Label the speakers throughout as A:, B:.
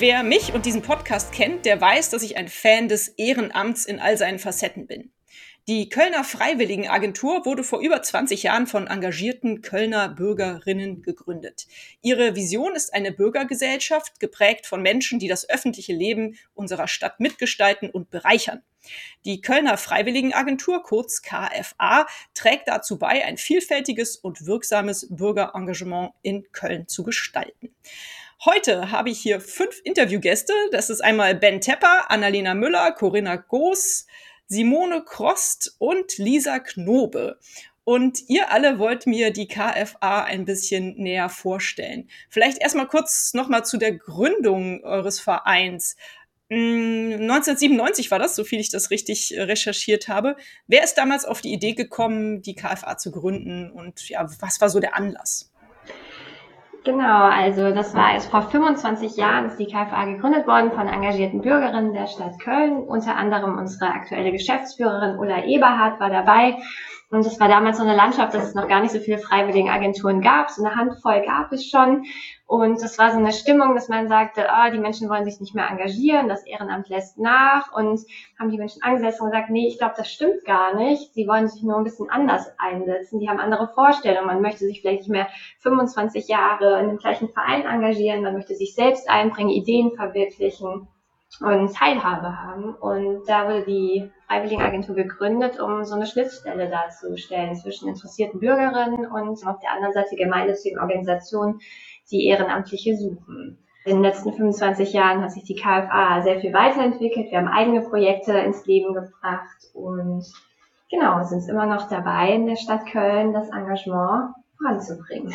A: Wer mich und diesen Podcast kennt, der weiß, dass ich ein Fan des Ehrenamts in all seinen Facetten bin. Die Kölner Freiwilligenagentur wurde vor über 20 Jahren von engagierten Kölner Bürgerinnen gegründet. Ihre Vision ist eine Bürgergesellschaft, geprägt von Menschen, die das öffentliche Leben unserer Stadt mitgestalten und bereichern. Die Kölner Freiwilligenagentur, kurz KFA, trägt dazu bei, ein vielfältiges und wirksames Bürgerengagement in Köln zu gestalten. Heute habe ich hier fünf Interviewgäste. Das ist einmal Ben Tepper, Annalena Müller, Corinna Goos, Simone Krost und Lisa Knobe. Und ihr alle wollt mir die KFA ein bisschen näher vorstellen. Vielleicht erstmal kurz nochmal zu der Gründung eures Vereins. 1997 hm, war das, so viel ich das richtig recherchiert habe. Wer ist damals auf die Idee gekommen, die KFA zu gründen und ja, was war so der Anlass?
B: Genau, also das war erst vor 25 Jahren ist die KFA gegründet worden von engagierten Bürgerinnen der Stadt Köln. Unter anderem unsere aktuelle Geschäftsführerin Ulla Eberhardt war dabei. Und es war damals so eine Landschaft, dass es noch gar nicht so viele Freiwilligenagenturen gab. So eine Handvoll gab es schon. Und es war so eine Stimmung, dass man sagte, ah, die Menschen wollen sich nicht mehr engagieren, das Ehrenamt lässt nach. Und haben die Menschen angesetzt und gesagt, nee, ich glaube, das stimmt gar nicht. Sie wollen sich nur ein bisschen anders einsetzen. Die haben andere Vorstellungen. Man möchte sich vielleicht nicht mehr 25 Jahre in dem gleichen Verein engagieren. Man möchte sich selbst einbringen, Ideen verwirklichen und Teilhabe haben. Und da wurde die Freiwilligenagentur gegründet, um so eine Schnittstelle darzustellen zwischen interessierten Bürgerinnen und auf der anderen Seite gemeinnützigen Organisationen, die Ehrenamtliche suchen. In den letzten 25 Jahren hat sich die KFA sehr viel weiterentwickelt. Wir haben eigene Projekte ins Leben gebracht und genau, sind immer noch dabei, in der Stadt Köln das Engagement voranzubringen.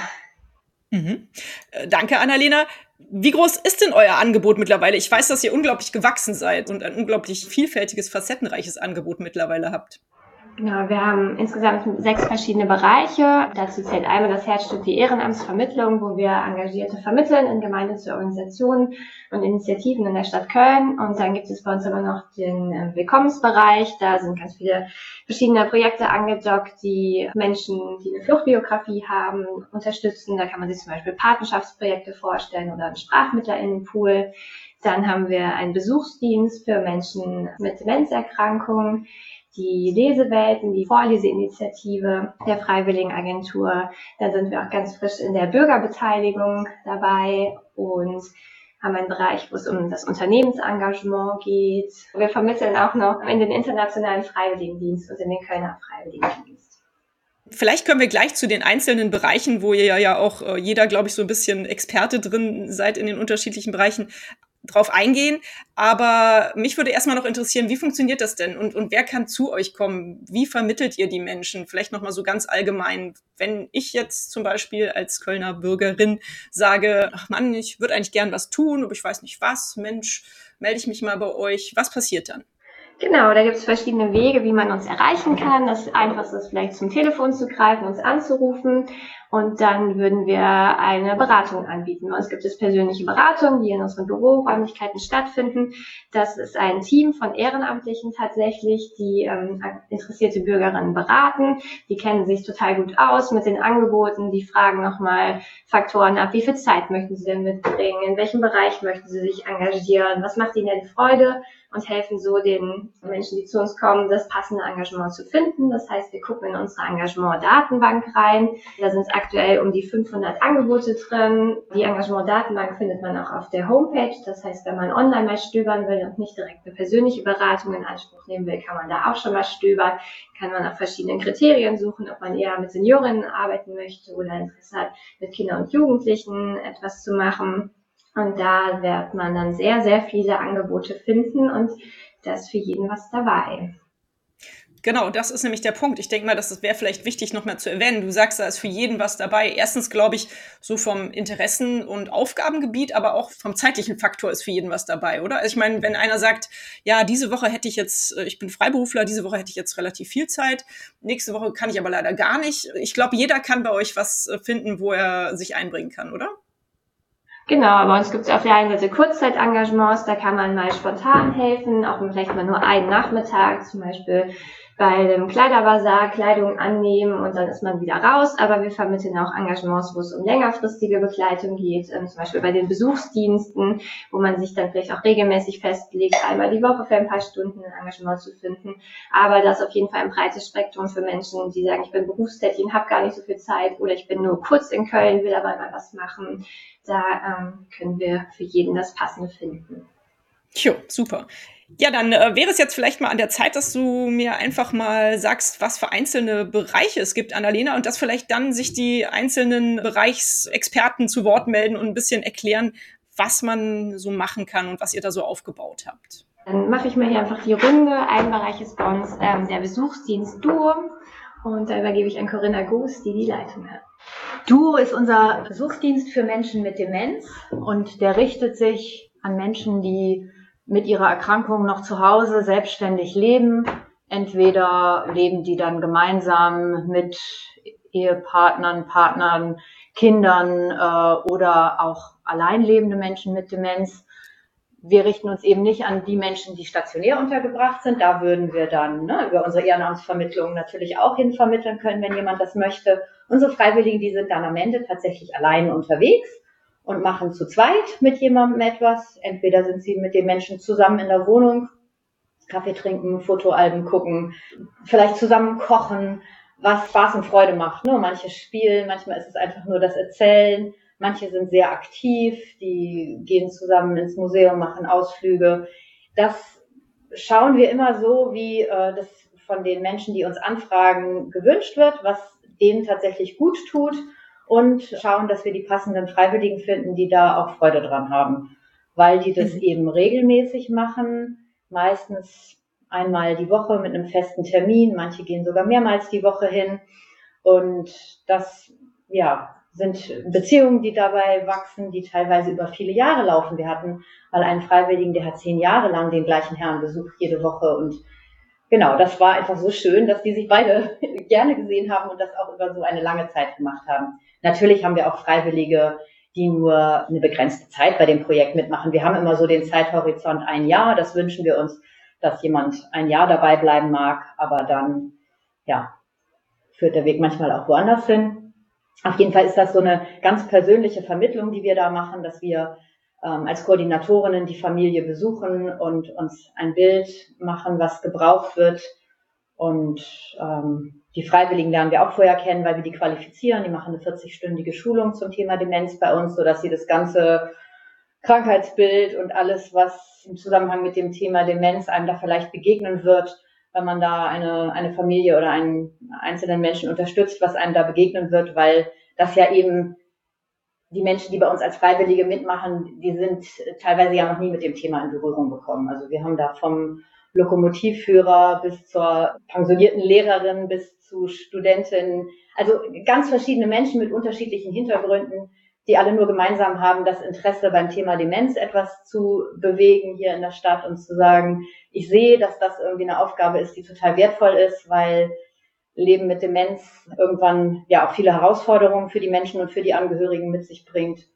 A: Mhm. Äh, danke, Annalena. Wie groß ist denn euer Angebot mittlerweile? Ich weiß, dass ihr unglaublich gewachsen seid und ein unglaublich vielfältiges, facettenreiches Angebot mittlerweile habt.
B: Genau, wir haben insgesamt sechs verschiedene Bereiche. Dazu zählt einmal das Herzstück die Ehrenamtsvermittlung, wo wir Engagierte vermitteln in gemeinnützige Organisationen und Initiativen in der Stadt Köln. Und dann gibt es bei uns aber noch den äh, Willkommensbereich. Da sind ganz viele verschiedene Projekte angedockt, die Menschen, die eine Fluchtbiografie haben, unterstützen. Da kann man sich zum Beispiel Patenschaftsprojekte vorstellen oder einen Sprachmittler-Pool. Dann haben wir einen Besuchsdienst für Menschen mit Demenzerkrankungen die Lesewelten, die Vorleseinitiative der Freiwilligenagentur. Da sind wir auch ganz frisch in der Bürgerbeteiligung dabei und haben einen Bereich, wo es um das Unternehmensengagement geht. Wir vermitteln auch noch in den internationalen Freiwilligendienst und in den Kölner Freiwilligendienst.
A: Vielleicht können wir gleich zu den einzelnen Bereichen, wo ihr ja auch äh, jeder, glaube ich, so ein bisschen Experte drin seid in den unterschiedlichen Bereichen, drauf eingehen. Aber mich würde erstmal noch interessieren, wie funktioniert das denn und, und wer kann zu euch kommen? Wie vermittelt ihr die Menschen? Vielleicht nochmal so ganz allgemein. Wenn ich jetzt zum Beispiel als Kölner Bürgerin sage, ach Mann, ich würde eigentlich gern was tun, aber ich weiß nicht was, Mensch, melde ich mich mal bei euch. Was passiert dann?
B: Genau, da gibt es verschiedene Wege, wie man uns erreichen kann. Das Einfachste ist vielleicht zum Telefon zu greifen, uns anzurufen und dann würden wir eine Beratung anbieten. Bei uns gibt es persönliche Beratungen, die in unseren Büroräumlichkeiten stattfinden. Das ist ein Team von Ehrenamtlichen tatsächlich, die ähm, interessierte Bürgerinnen beraten. Die kennen sich total gut aus mit den Angeboten. Die fragen nochmal Faktoren ab. Wie viel Zeit möchten sie denn mitbringen? In welchem Bereich möchten sie sich engagieren? Was macht ihnen denn Freude? und helfen so den Menschen, die zu uns kommen, das passende Engagement zu finden. Das heißt, wir gucken in unsere Engagement-Datenbank rein. Da sind aktuell um die 500 Angebote drin. Die Engagement-Datenbank findet man auch auf der Homepage. Das heißt, wenn man online mal stöbern will und nicht direkt eine persönliche Beratung in Anspruch nehmen will, kann man da auch schon mal stöbern. Kann man nach verschiedenen Kriterien suchen, ob man eher mit Seniorinnen arbeiten möchte oder Interesse hat, mit Kindern und Jugendlichen etwas zu machen. Und da wird man dann sehr, sehr viele Angebote finden und da ist für jeden was dabei.
A: Genau, das ist nämlich der Punkt. Ich denke mal, das wäre vielleicht wichtig, nochmal zu erwähnen. Du sagst, da ist für jeden was dabei. Erstens, glaube ich, so vom Interessen- und Aufgabengebiet, aber auch vom zeitlichen Faktor ist für jeden was dabei, oder? Also ich meine, wenn einer sagt, ja, diese Woche hätte ich jetzt, äh, ich bin Freiberufler, diese Woche hätte ich jetzt relativ viel Zeit, nächste Woche kann ich aber leider gar nicht. Ich glaube, jeder kann bei euch was äh, finden, wo er sich einbringen kann, oder?
B: Genau, bei uns gibt es auf der einen Seite Kurzzeit-Engagements, da kann man mal spontan helfen, auch vielleicht mal nur einen Nachmittag, zum Beispiel bei dem Kleiderbazar Kleidung annehmen und dann ist man wieder raus. Aber wir vermitteln auch Engagements, wo es um längerfristige Begleitung geht, ähm, zum Beispiel bei den Besuchsdiensten, wo man sich dann vielleicht auch regelmäßig festlegt, einmal die Woche für ein paar Stunden ein Engagement zu finden. Aber das ist auf jeden Fall ein breites Spektrum für Menschen, die sagen, ich bin berufstätig und habe gar nicht so viel Zeit oder ich bin nur kurz in Köln, will aber mal was machen. Da ähm, können wir für jeden das Passende finden.
A: Jo, super. Ja, dann äh, wäre es jetzt vielleicht mal an der Zeit, dass du mir einfach mal sagst, was für einzelne Bereiche es gibt, Annalena, und dass vielleicht dann sich die einzelnen Bereichsexperten zu Wort melden und ein bisschen erklären, was man so machen kann und was ihr da so aufgebaut habt.
B: Dann mache ich mal hier einfach die Runde. Ein Bereich ist bei uns ähm, der Besuchsdienst Duo und da übergebe ich an Corinna Goos, die die Leitung hat.
C: Duo ist unser Besuchsdienst für Menschen mit Demenz und der richtet sich an Menschen, die mit ihrer Erkrankung noch zu Hause selbstständig leben. Entweder leben die dann gemeinsam mit Ehepartnern, Partnern, Kindern äh, oder auch allein lebende Menschen mit Demenz. Wir richten uns eben nicht an die Menschen, die stationär untergebracht sind. Da würden wir dann ne, über unsere Ehrenamtsvermittlung natürlich auch hinvermitteln können, wenn jemand das möchte. Unsere Freiwilligen, die sind dann am Ende tatsächlich alleine unterwegs und machen zu zweit mit jemandem etwas. Entweder sind sie mit dem Menschen zusammen in der Wohnung, Kaffee trinken, Fotoalben gucken, vielleicht zusammen kochen, was Spaß und Freude macht. Ne? Manche spielen, manchmal ist es einfach nur das Erzählen. Manche sind sehr aktiv, die gehen zusammen ins Museum, machen Ausflüge. Das schauen wir immer so, wie äh, das von den Menschen, die uns anfragen, gewünscht wird, was denen tatsächlich gut tut und schauen, dass wir die passenden Freiwilligen finden, die da auch Freude dran haben, weil die das mhm. eben regelmäßig machen, meistens einmal die Woche mit einem festen Termin, manche gehen sogar mehrmals die Woche hin und das, ja, sind Beziehungen, die dabei wachsen, die teilweise über viele Jahre laufen. Wir hatten mal einen Freiwilligen, der hat zehn Jahre lang den gleichen Herrn besucht, jede Woche und genau, das war einfach so schön, dass die sich beide gerne gesehen haben und das auch über so eine lange Zeit gemacht haben. Natürlich haben wir auch Freiwillige, die nur eine begrenzte Zeit bei dem Projekt mitmachen. Wir haben immer so den Zeithorizont ein Jahr. Das wünschen wir uns, dass jemand ein Jahr dabei bleiben mag, aber dann, ja, führt der Weg manchmal auch woanders hin. Auf jeden Fall ist das so eine ganz persönliche Vermittlung, die wir da machen, dass wir ähm, als Koordinatorinnen die Familie besuchen und uns ein Bild machen, was gebraucht wird und ähm, die Freiwilligen lernen wir auch vorher kennen, weil wir die qualifizieren. Die machen eine 40-stündige Schulung zum Thema Demenz bei uns, sodass sie das ganze Krankheitsbild und alles, was im Zusammenhang mit dem Thema Demenz einem da vielleicht begegnen wird, wenn man da eine, eine Familie oder einen einzelnen Menschen unterstützt, was einem da begegnen wird, weil das ja eben die Menschen, die bei uns als Freiwillige mitmachen, die sind teilweise ja noch nie mit dem Thema in Berührung gekommen. Also wir haben da vom Lokomotivführer bis zur pensionierten Lehrerin bis zu Studentinnen, also ganz verschiedene Menschen mit unterschiedlichen Hintergründen, die alle nur gemeinsam haben, das Interesse beim Thema Demenz etwas zu bewegen hier in der Stadt und zu sagen, ich sehe, dass das irgendwie eine Aufgabe ist, die total wertvoll ist, weil Leben mit Demenz irgendwann ja auch viele Herausforderungen für die Menschen und für die Angehörigen mit sich bringt.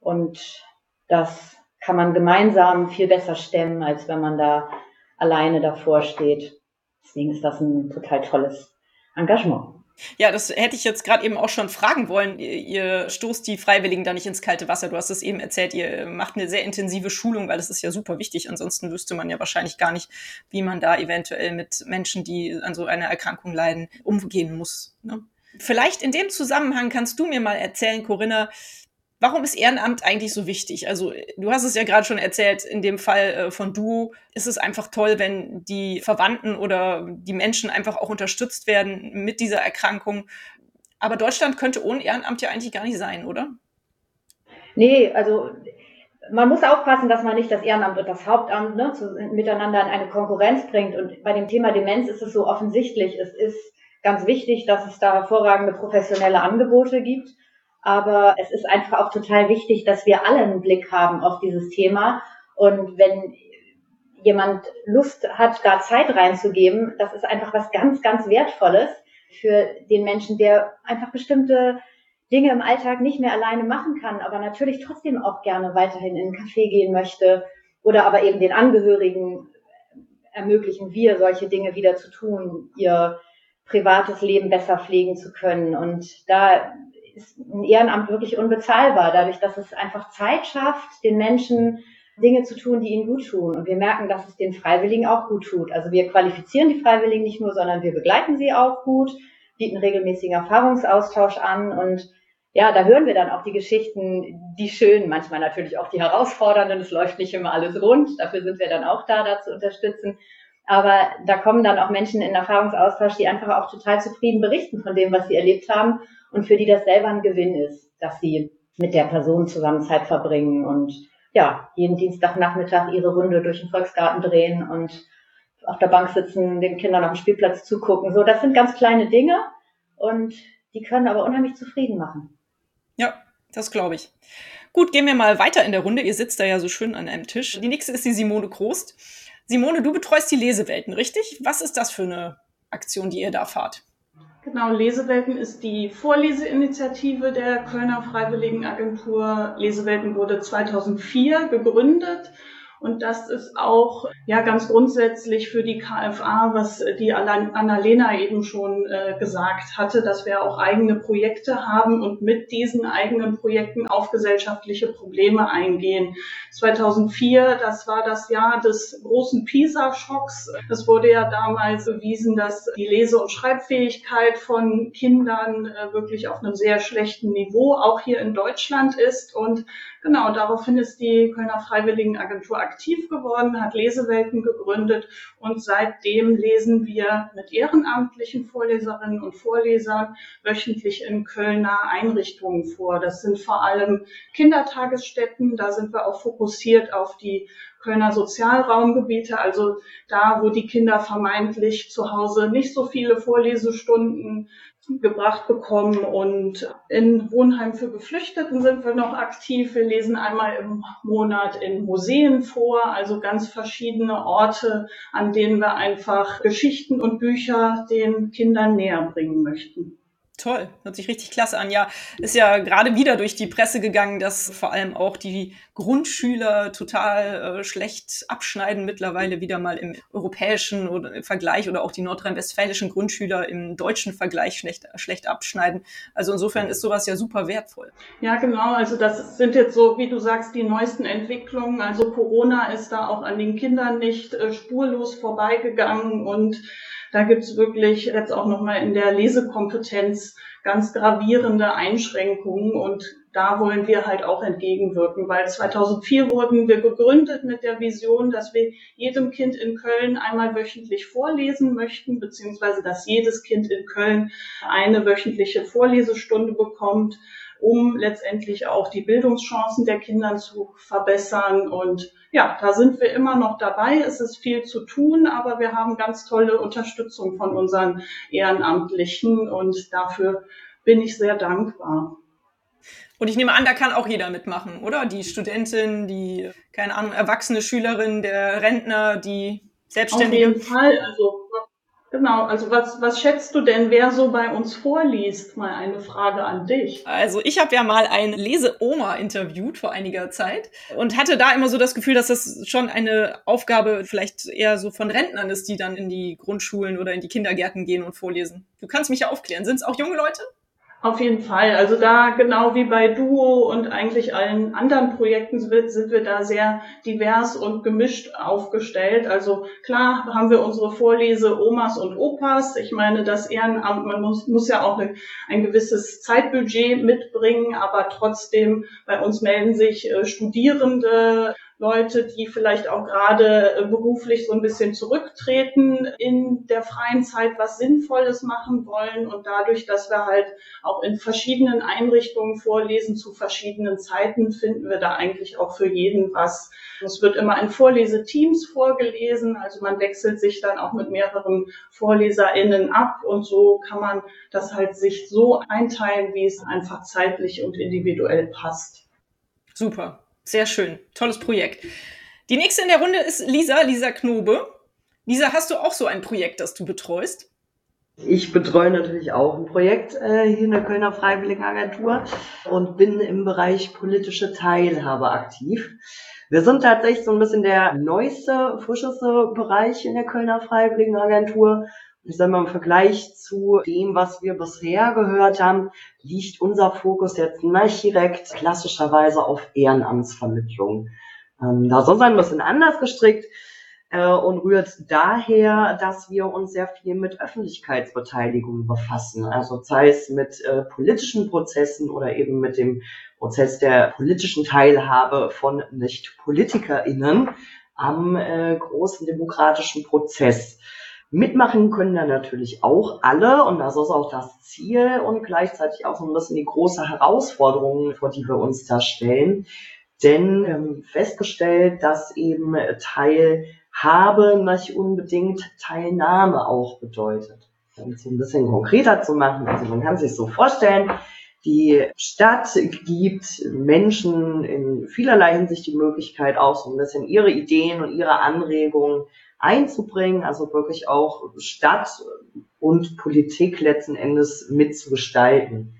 C: Und das kann man gemeinsam viel besser stemmen, als wenn man da alleine davor steht. Deswegen ist das ein total tolles Engagement.
A: Ja, das hätte ich jetzt gerade eben auch schon fragen wollen. Ihr, stoßt die Freiwilligen da nicht ins kalte Wasser. Du hast es eben erzählt, ihr macht eine sehr intensive Schulung, weil das ist ja super wichtig. Ansonsten wüsste man ja wahrscheinlich gar nicht, wie man da eventuell mit Menschen, die an so einer Erkrankung leiden, umgehen muss. Ne? Vielleicht in dem Zusammenhang kannst du mir mal erzählen, Corinna, Warum ist Ehrenamt eigentlich so wichtig? Also du hast es ja gerade schon erzählt, in dem Fall äh, von Duo ist es einfach toll, wenn die Verwandten oder die Menschen einfach auch unterstützt werden mit dieser Erkrankung. Aber Deutschland könnte ohne Ehrenamt ja eigentlich gar nicht sein, oder?
C: Nee, also man muss aufpassen, dass man nicht das Ehrenamt und das Hauptamt ne, zu, miteinander in eine Konkurrenz bringt. Und bei dem Thema Demenz ist es so offensichtlich. Es ist ganz wichtig, dass es da hervorragende professionelle Angebote gibt. Aber es ist einfach auch total wichtig, dass wir alle einen Blick haben auf dieses Thema. Und wenn jemand Lust hat, da Zeit reinzugeben, das ist einfach was ganz, ganz Wertvolles für den Menschen, der einfach bestimmte Dinge im Alltag nicht mehr alleine machen kann, aber natürlich trotzdem auch gerne weiterhin in einen Café gehen möchte oder aber eben den Angehörigen ermöglichen wir, solche Dinge wieder zu tun, ihr privates Leben besser pflegen zu können. Und da ist ein Ehrenamt wirklich unbezahlbar, dadurch, dass es einfach Zeit schafft, den Menschen Dinge zu tun, die ihnen gut tun. Und wir merken, dass es den Freiwilligen auch gut tut. Also wir qualifizieren die Freiwilligen nicht nur, sondern wir begleiten sie auch gut, bieten regelmäßigen Erfahrungsaustausch an und ja, da hören wir dann auch die Geschichten, die schönen, manchmal natürlich auch die herausfordernden. Es läuft nicht immer alles rund. Dafür sind wir dann auch da, da zu unterstützen. Aber da kommen dann auch Menschen in Erfahrungsaustausch, die einfach auch total zufrieden berichten von dem, was sie erlebt haben und für die das selber ein Gewinn ist, dass sie mit der Person zusammen Zeit verbringen und ja, jeden Dienstagnachmittag ihre Runde durch den Volksgarten drehen und auf der Bank sitzen, den Kindern auf dem Spielplatz zugucken. So, das sind ganz kleine Dinge und die können aber unheimlich zufrieden machen.
A: Ja, das glaube ich. Gut, gehen wir mal weiter in der Runde. Ihr sitzt da ja so schön an einem Tisch. Die nächste ist die Simone Krost. Simone, du betreust die Lesewelten, richtig? Was ist das für eine Aktion, die ihr da fahrt?
D: Genau, Lesewelten ist die Vorleseinitiative der Kölner Freiwilligenagentur. Lesewelten wurde 2004 gegründet und das ist auch ja ganz grundsätzlich für die KFA, was die Annalena eben schon äh, gesagt hatte, dass wir auch eigene Projekte haben und mit diesen eigenen Projekten auf gesellschaftliche Probleme eingehen. 2004, das war das Jahr des großen PISA-Schocks. Es wurde ja damals bewiesen, dass die Lese- und Schreibfähigkeit von Kindern äh, wirklich auf einem sehr schlechten Niveau auch hier in Deutschland ist und Genau, daraufhin ist die Kölner Freiwilligenagentur aktiv geworden, hat Lesewelten gegründet und seitdem lesen wir mit ehrenamtlichen Vorleserinnen und Vorlesern wöchentlich in Kölner Einrichtungen vor. Das sind vor allem Kindertagesstätten, da sind wir auch fokussiert auf die Kölner Sozialraumgebiete, also da, wo die Kinder vermeintlich zu Hause nicht so viele Vorlesestunden gebracht bekommen. Und in Wohnheim für Geflüchteten sind wir noch aktiv. Wir lesen einmal im Monat in Museen vor, also ganz verschiedene Orte, an denen wir einfach Geschichten und Bücher den Kindern näher bringen möchten.
A: Toll, hört sich richtig klasse an. Ja, ist ja gerade wieder durch die Presse gegangen, dass vor allem auch die Grundschüler total äh, schlecht abschneiden, mittlerweile wieder mal im europäischen oder Vergleich oder auch die nordrhein-westfälischen Grundschüler im deutschen Vergleich schlecht, schlecht abschneiden. Also insofern ist sowas ja super wertvoll.
D: Ja, genau. Also das sind jetzt so, wie du sagst, die neuesten Entwicklungen. Also Corona ist da auch an den Kindern nicht äh, spurlos vorbeigegangen und da gibt's wirklich jetzt auch nochmal in der Lesekompetenz ganz gravierende Einschränkungen und da wollen wir halt auch entgegenwirken, weil 2004 wurden wir gegründet mit der Vision, dass wir jedem Kind in Köln einmal wöchentlich vorlesen möchten, beziehungsweise dass jedes Kind in Köln eine wöchentliche Vorlesestunde bekommt, um letztendlich auch die Bildungschancen der Kinder zu verbessern und ja, da sind wir immer noch dabei. Es ist viel zu tun, aber wir haben ganz tolle Unterstützung von unseren Ehrenamtlichen und dafür bin ich sehr dankbar.
A: Und ich nehme an, da kann auch jeder mitmachen, oder? Die Studentin, die, keine Ahnung, erwachsene Schülerin, der Rentner, die Selbstständige.
D: Auf jeden Fall. Also Genau, also was, was schätzt du denn, wer so bei uns vorliest? Mal eine Frage an dich.
A: Also ich habe ja mal eine Leseoma interviewt vor einiger Zeit und hatte da immer so das Gefühl, dass das schon eine Aufgabe vielleicht eher so von Rentnern ist, die dann in die Grundschulen oder in die Kindergärten gehen und vorlesen. Du kannst mich ja aufklären. Sind es auch junge Leute?
D: Auf jeden Fall. Also da genau wie bei Duo und eigentlich allen anderen Projekten sind wir da sehr divers und gemischt aufgestellt. Also klar haben wir unsere Vorlese Omas und Opas. Ich meine, das Ehrenamt, man muss, muss ja auch ein, ein gewisses Zeitbudget mitbringen, aber trotzdem bei uns melden sich äh, Studierende, Leute, die vielleicht auch gerade äh, beruflich so ein bisschen zurücktreten, in der freien Zeit was Sinnvolles machen wollen. Und dadurch, dass wir halt auch in verschiedenen Einrichtungen vorlesen zu verschiedenen Zeiten, finden wir da eigentlich auch für jeden was. Es wird immer in Vorleseteams vorgelesen, also man wechselt sich dann auch mit mehreren VorleserInnen ab und so kann man das halt sich so einteilen, wie es einfach zeitlich und individuell passt.
A: Super. Sehr schön. Tolles Projekt. Die nächste in der Runde ist Lisa, Lisa Knobe. Lisa, hast du auch so ein Projekt, das du betreust?
E: Ich betreue natürlich auch ein Projekt äh, hier in der Kölner Freiwilligenagentur und bin im Bereich politische Teilhabe aktiv. Wir sind tatsächlich so ein bisschen der neueste, frischeste Bereich in der Kölner Freiwilligenagentur ich sage mal, im Vergleich zu dem, was wir bisher gehört haben, liegt unser Fokus jetzt nicht direkt klassischerweise auf Ehrenamtsvermittlung. Ähm, da sonst ein bisschen anders gestrickt äh, und rührt daher, dass wir uns sehr viel mit Öffentlichkeitsbeteiligung befassen. Also sei es mit äh, politischen Prozessen oder eben mit dem Prozess der politischen Teilhabe von Nicht-PolitikerInnen am äh, großen demokratischen Prozess. Mitmachen können da natürlich auch alle und das ist auch das Ziel und gleichzeitig auch so ein bisschen die große Herausforderung, vor die wir uns da stellen. Denn haben festgestellt, dass eben Teilhabe nicht unbedingt Teilnahme auch bedeutet. Um es ein bisschen konkreter zu machen, also man kann sich so vorstellen, die Stadt gibt Menschen in vielerlei Hinsicht die Möglichkeit, auch so ein bisschen ihre Ideen und ihre Anregungen einzubringen, also wirklich auch Stadt und Politik letzten Endes mitzugestalten.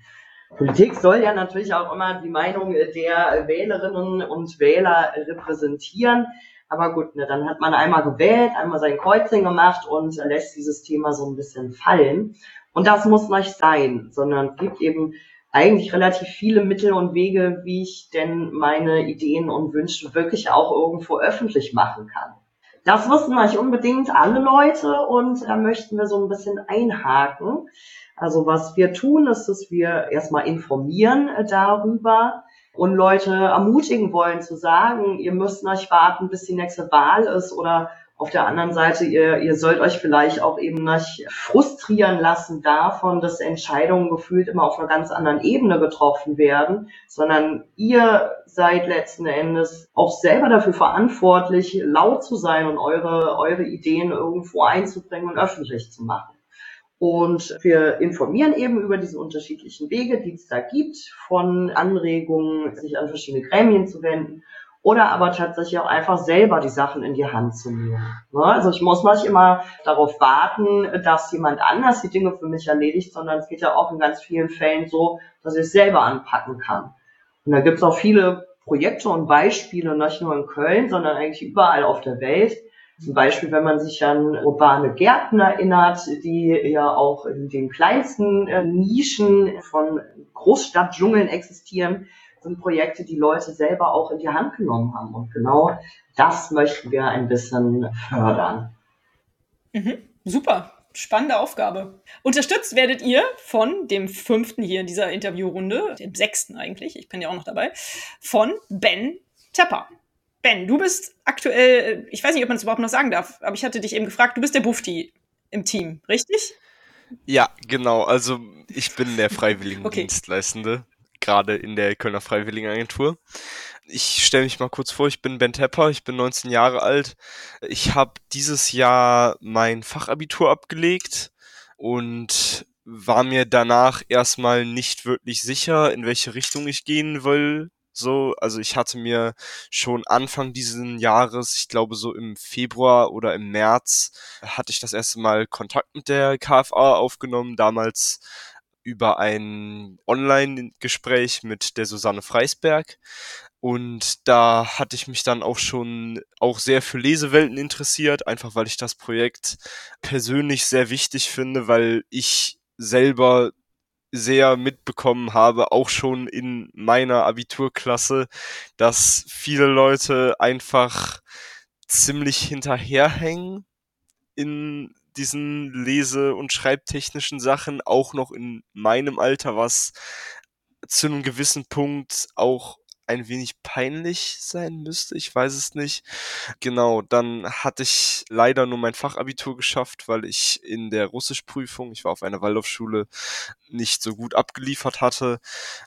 E: Politik soll ja natürlich auch immer die Meinung der Wählerinnen und Wähler repräsentieren. Aber gut, ne, dann hat man einmal gewählt, einmal sein Kreuzing gemacht und lässt dieses Thema so ein bisschen fallen. Und das muss nicht sein, sondern gibt eben eigentlich relativ viele Mittel und Wege, wie ich denn meine Ideen und Wünsche wirklich auch irgendwo öffentlich machen kann. Das wussten nicht unbedingt alle Leute und da möchten wir so ein bisschen einhaken. Also was wir tun, ist, dass wir erstmal informieren darüber und Leute ermutigen wollen zu sagen, ihr müsst nicht warten, bis die nächste Wahl ist oder auf der anderen Seite, ihr, ihr sollt euch vielleicht auch eben nicht frustrieren lassen davon, dass Entscheidungen gefühlt immer auf einer ganz anderen Ebene getroffen werden, sondern ihr seid letzten Endes auch selber dafür verantwortlich, laut zu sein und eure, eure Ideen irgendwo einzubringen und öffentlich zu machen. Und wir informieren eben über diese unterschiedlichen Wege, die es da gibt, von Anregungen, sich an verschiedene Gremien zu wenden oder aber tatsächlich auch einfach selber die Sachen in die Hand zu nehmen. Ne? Also ich muss nicht immer darauf warten, dass jemand anders die Dinge für mich erledigt, sondern es geht ja auch in ganz vielen Fällen so, dass ich es selber anpacken kann. Und da gibt es auch viele Projekte und Beispiele, nicht nur in Köln, sondern eigentlich überall auf der Welt. Zum Beispiel, wenn man sich an urbane Gärten erinnert, die ja auch in den kleinsten äh, Nischen von Großstadtdschungeln existieren, sind Projekte, die Leute selber auch in die Hand genommen haben. Und genau das möchten wir ein bisschen fördern.
A: Mhm. Super. Spannende Aufgabe. Unterstützt werdet ihr von dem fünften hier in dieser Interviewrunde, dem sechsten eigentlich, ich bin ja auch noch dabei, von Ben Tepper. Ben, du bist aktuell, ich weiß nicht, ob man es überhaupt noch sagen darf, aber ich hatte dich eben gefragt, du bist der Bufti im Team, richtig?
F: Ja, genau. Also ich bin der Freiwilligendienstleistende. Okay gerade in der Kölner Freiwilligenagentur. Ich stelle mich mal kurz vor, ich bin Ben Tepper, ich bin 19 Jahre alt. Ich habe dieses Jahr mein Fachabitur abgelegt und war mir danach erstmal nicht wirklich sicher, in welche Richtung ich gehen will. So, also ich hatte mir schon Anfang diesen Jahres, ich glaube so im Februar oder im März, hatte ich das erste Mal Kontakt mit der KFA aufgenommen. Damals über ein Online-Gespräch mit der Susanne Freisberg. Und da hatte ich mich dann auch schon auch sehr für Lesewelten interessiert, einfach weil ich das Projekt persönlich sehr wichtig finde, weil ich selber sehr mitbekommen habe, auch schon in meiner Abiturklasse, dass viele Leute einfach ziemlich hinterherhängen in diesen lese- und schreibtechnischen Sachen, auch noch in meinem Alter, was zu einem gewissen Punkt auch ein wenig peinlich sein müsste. Ich weiß es nicht. Genau, dann hatte ich leider nur mein Fachabitur geschafft, weil ich in der Russischprüfung, ich war auf einer Waldorfschule, nicht so gut abgeliefert hatte.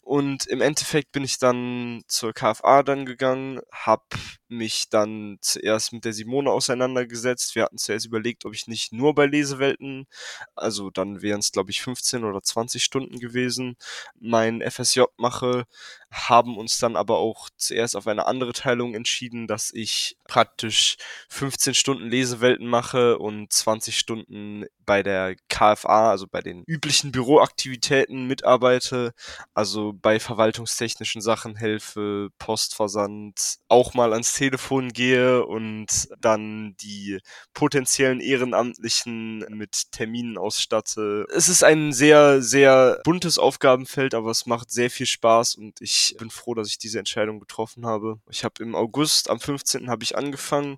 F: Und im Endeffekt bin ich dann zur KFA dann gegangen, habe mich dann zuerst mit der Simone auseinandergesetzt. Wir hatten zuerst überlegt, ob ich nicht nur bei Lesewelten, also dann wären es glaube ich 15 oder 20 Stunden gewesen, mein FSJ mache, haben uns dann aber auch zuerst auf eine andere Teilung entschieden, dass ich praktisch 15 Stunden Lesewelten mache und 20 Stunden bei der KFA, also bei den üblichen Büroaktivitäten mitarbeite, also bei verwaltungstechnischen Sachen helfe, Postversand, auch mal ans Telefon gehe und dann die potenziellen Ehrenamtlichen mit Terminen ausstatte. Es ist ein sehr, sehr buntes Aufgabenfeld, aber es macht sehr viel Spaß und ich bin froh, dass ich diese Entscheidung getroffen habe. Ich habe im August, am 15. habe ich angefangen.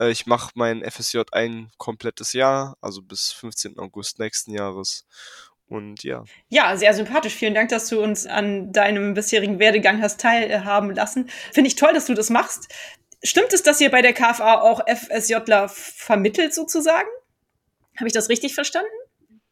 F: Äh, ich mache mein FSJ ein komplettes Jahr, also bis 15. August nächsten Jahres. Und ja.
A: Ja, sehr sympathisch. Vielen Dank, dass du uns an deinem bisherigen Werdegang hast teilhaben lassen. Finde ich toll, dass du das machst. Stimmt es, dass ihr bei der KFA auch FSJler vermittelt sozusagen? Habe ich das richtig verstanden?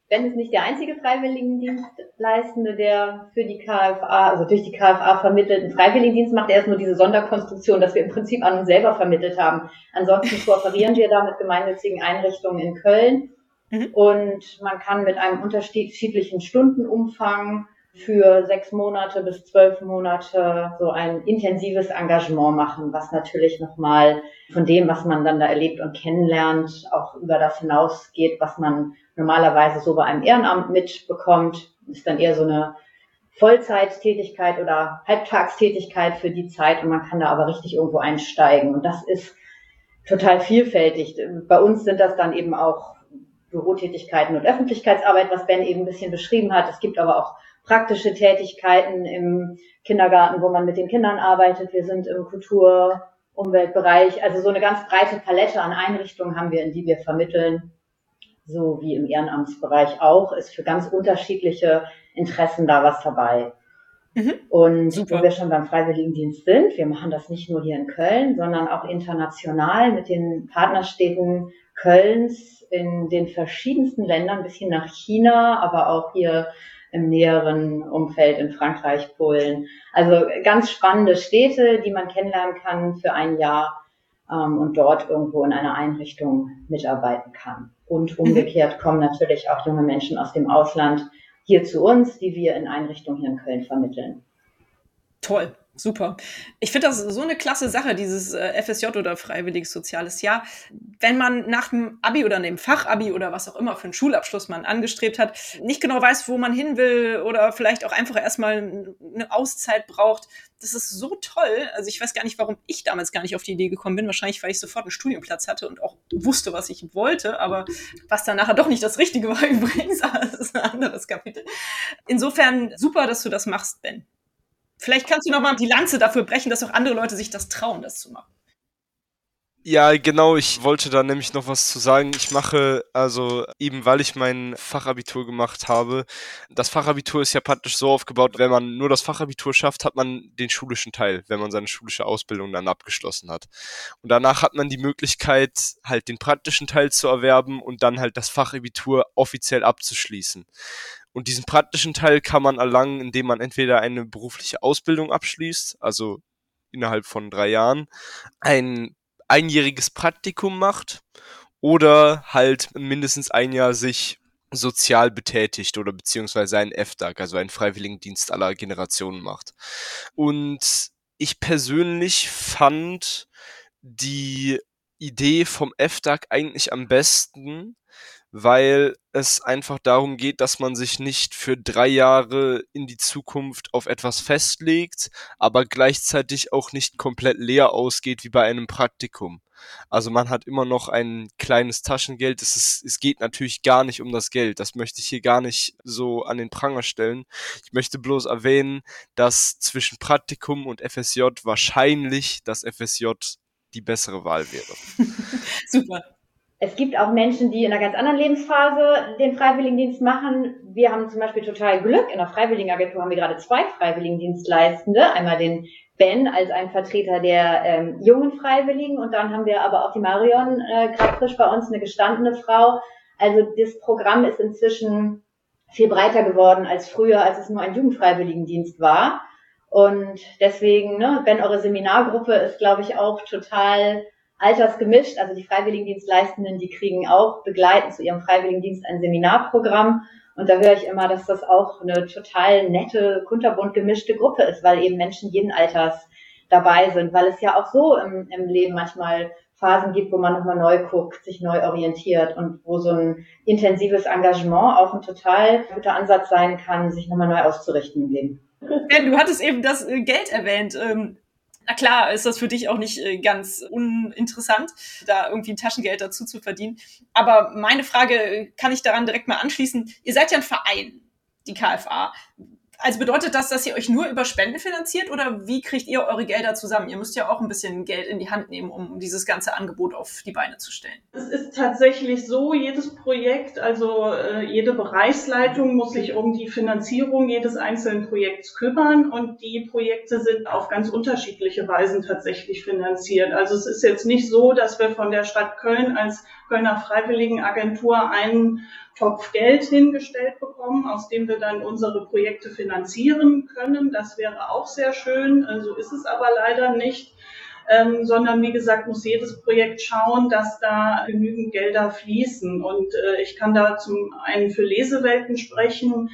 C: Ben ist nicht der einzige Freiwilligendienstleistende, der für die KFA, also durch die KFA vermittelten Freiwilligendienst macht. Er ist nur diese Sonderkonstruktion, dass wir im Prinzip an uns selber vermittelt haben. Ansonsten kooperieren wir da mit gemeinnützigen Einrichtungen in Köln. Mhm. Und man kann mit einem unterschiedlichen Stundenumfang für sechs Monate bis zwölf Monate so ein intensives Engagement machen, was natürlich nochmal von dem, was man dann da erlebt und kennenlernt, auch über das hinausgeht, was man normalerweise so bei einem Ehrenamt mitbekommt, ist dann eher so eine Vollzeittätigkeit oder Halbtagstätigkeit für die Zeit und man kann da aber richtig irgendwo einsteigen. Und das ist total vielfältig. Bei uns sind das dann eben auch Bürotätigkeiten und Öffentlichkeitsarbeit, was Ben eben ein bisschen beschrieben hat. Es gibt aber auch praktische Tätigkeiten im Kindergarten, wo man mit den Kindern arbeitet. Wir sind im Kultur- Umweltbereich, also so eine ganz breite Palette an Einrichtungen haben wir, in die wir vermitteln so wie im Ehrenamtsbereich auch, ist für ganz unterschiedliche Interessen da was dabei. Mhm. Und Super. wo wir schon beim Freiwilligendienst sind, wir machen das nicht nur hier in Köln, sondern auch international mit den Partnerstädten Kölns in den verschiedensten Ländern, bis hin nach China, aber auch hier im näheren Umfeld in Frankreich, Polen. Also ganz spannende Städte, die man kennenlernen kann für ein Jahr ähm, und dort irgendwo in einer Einrichtung mitarbeiten kann. Und umgekehrt kommen natürlich auch junge Menschen aus dem Ausland hier zu uns, die wir in Einrichtungen hier in Köln vermitteln.
A: Toll. Super. Ich finde das so eine klasse Sache, dieses äh, FSJ oder freiwilliges soziales Jahr. Wenn man nach dem Abi oder dem Fachabi oder was auch immer für einen Schulabschluss man angestrebt hat, nicht genau weiß, wo man hin will oder vielleicht auch einfach erstmal eine Auszeit braucht, das ist so toll. Also ich weiß gar nicht, warum ich damals gar nicht auf die Idee gekommen bin. Wahrscheinlich, weil ich sofort einen Studienplatz hatte und auch wusste, was ich wollte, aber was dann nachher doch nicht das Richtige war übrigens, das ist ein anderes Kapitel. Insofern super, dass du das machst, Ben. Vielleicht kannst du noch mal die Lanze dafür brechen, dass auch andere Leute sich das trauen, das zu machen.
F: Ja, genau, ich wollte da nämlich noch was zu sagen. Ich mache, also eben weil ich mein Fachabitur gemacht habe, das Fachabitur ist ja praktisch so aufgebaut, wenn man nur das Fachabitur schafft, hat man den schulischen Teil, wenn man seine schulische Ausbildung dann abgeschlossen hat. Und danach hat man die Möglichkeit, halt den praktischen Teil zu erwerben und dann halt das Fachabitur offiziell abzuschließen. Und diesen praktischen Teil kann man erlangen, indem man entweder eine berufliche Ausbildung abschließt, also innerhalb von drei Jahren, ein einjähriges Praktikum macht oder halt mindestens ein Jahr sich sozial betätigt oder beziehungsweise einen FDAG, also einen Freiwilligendienst aller Generationen macht. Und ich persönlich fand die Idee vom FDAG eigentlich am besten, weil es einfach darum geht, dass man sich nicht für drei Jahre in die Zukunft auf etwas festlegt, aber gleichzeitig auch nicht komplett leer ausgeht wie bei einem Praktikum. Also man hat immer noch ein kleines Taschengeld. Es, ist, es geht natürlich gar nicht um das Geld. Das möchte ich hier gar nicht so an den Pranger stellen. Ich möchte bloß erwähnen, dass zwischen Praktikum und FSJ wahrscheinlich das FSJ die bessere Wahl wäre.
C: Super. Es gibt auch Menschen, die in einer ganz anderen Lebensphase den Freiwilligendienst machen, wir haben zum Beispiel total Glück. In der Freiwilligenagentur haben wir gerade zwei Freiwilligendienstleistende. Einmal den Ben als ein Vertreter der ähm, jungen Freiwilligen und dann haben wir aber auch die Marion äh, gerade frisch bei uns, eine gestandene Frau. Also das Programm ist inzwischen viel breiter geworden als früher, als es nur ein Jugendfreiwilligendienst war. Und deswegen, ne, wenn eure Seminargruppe ist, glaube ich, auch total altersgemischt. Also die Freiwilligendienstleistenden, die kriegen auch begleitend zu ihrem Freiwilligendienst ein Seminarprogramm. Und da höre ich immer, dass das auch eine total nette, kunterbunt gemischte Gruppe ist, weil eben Menschen jeden Alters dabei sind, weil es ja auch so im, im Leben manchmal Phasen gibt, wo man nochmal neu guckt, sich neu orientiert und wo so ein intensives Engagement auch ein total guter Ansatz sein kann, sich nochmal neu auszurichten im Leben.
A: Ben, du hattest eben das äh, Geld erwähnt. Na klar, ist das für dich auch nicht äh, ganz uninteressant, da irgendwie ein Taschengeld dazu zu verdienen. Aber meine Frage äh, kann ich daran direkt mal anschließen. Ihr seid ja ein Verein, die KFA. Also bedeutet das, dass ihr euch nur über Spenden finanziert oder wie kriegt ihr eure Gelder zusammen? Ihr müsst ja auch ein bisschen Geld in die Hand nehmen, um dieses ganze Angebot auf die Beine zu stellen.
D: Es ist tatsächlich so, jedes Projekt, also äh, jede Bereichsleitung muss sich um die Finanzierung jedes einzelnen Projekts kümmern und die Projekte sind auf ganz unterschiedliche Weisen tatsächlich finanziert. Also es ist jetzt nicht so, dass wir von der Stadt Köln als Kölner Freiwilligenagentur einen Topf Geld hingestellt bekommen, aus dem wir dann unsere Projekte finanzieren können. Das wäre auch sehr schön. So also ist es aber leider nicht. Ähm, sondern wie gesagt muss jedes Projekt schauen, dass da genügend Gelder fließen. Und äh, ich kann da zum einen für Lesewelten sprechen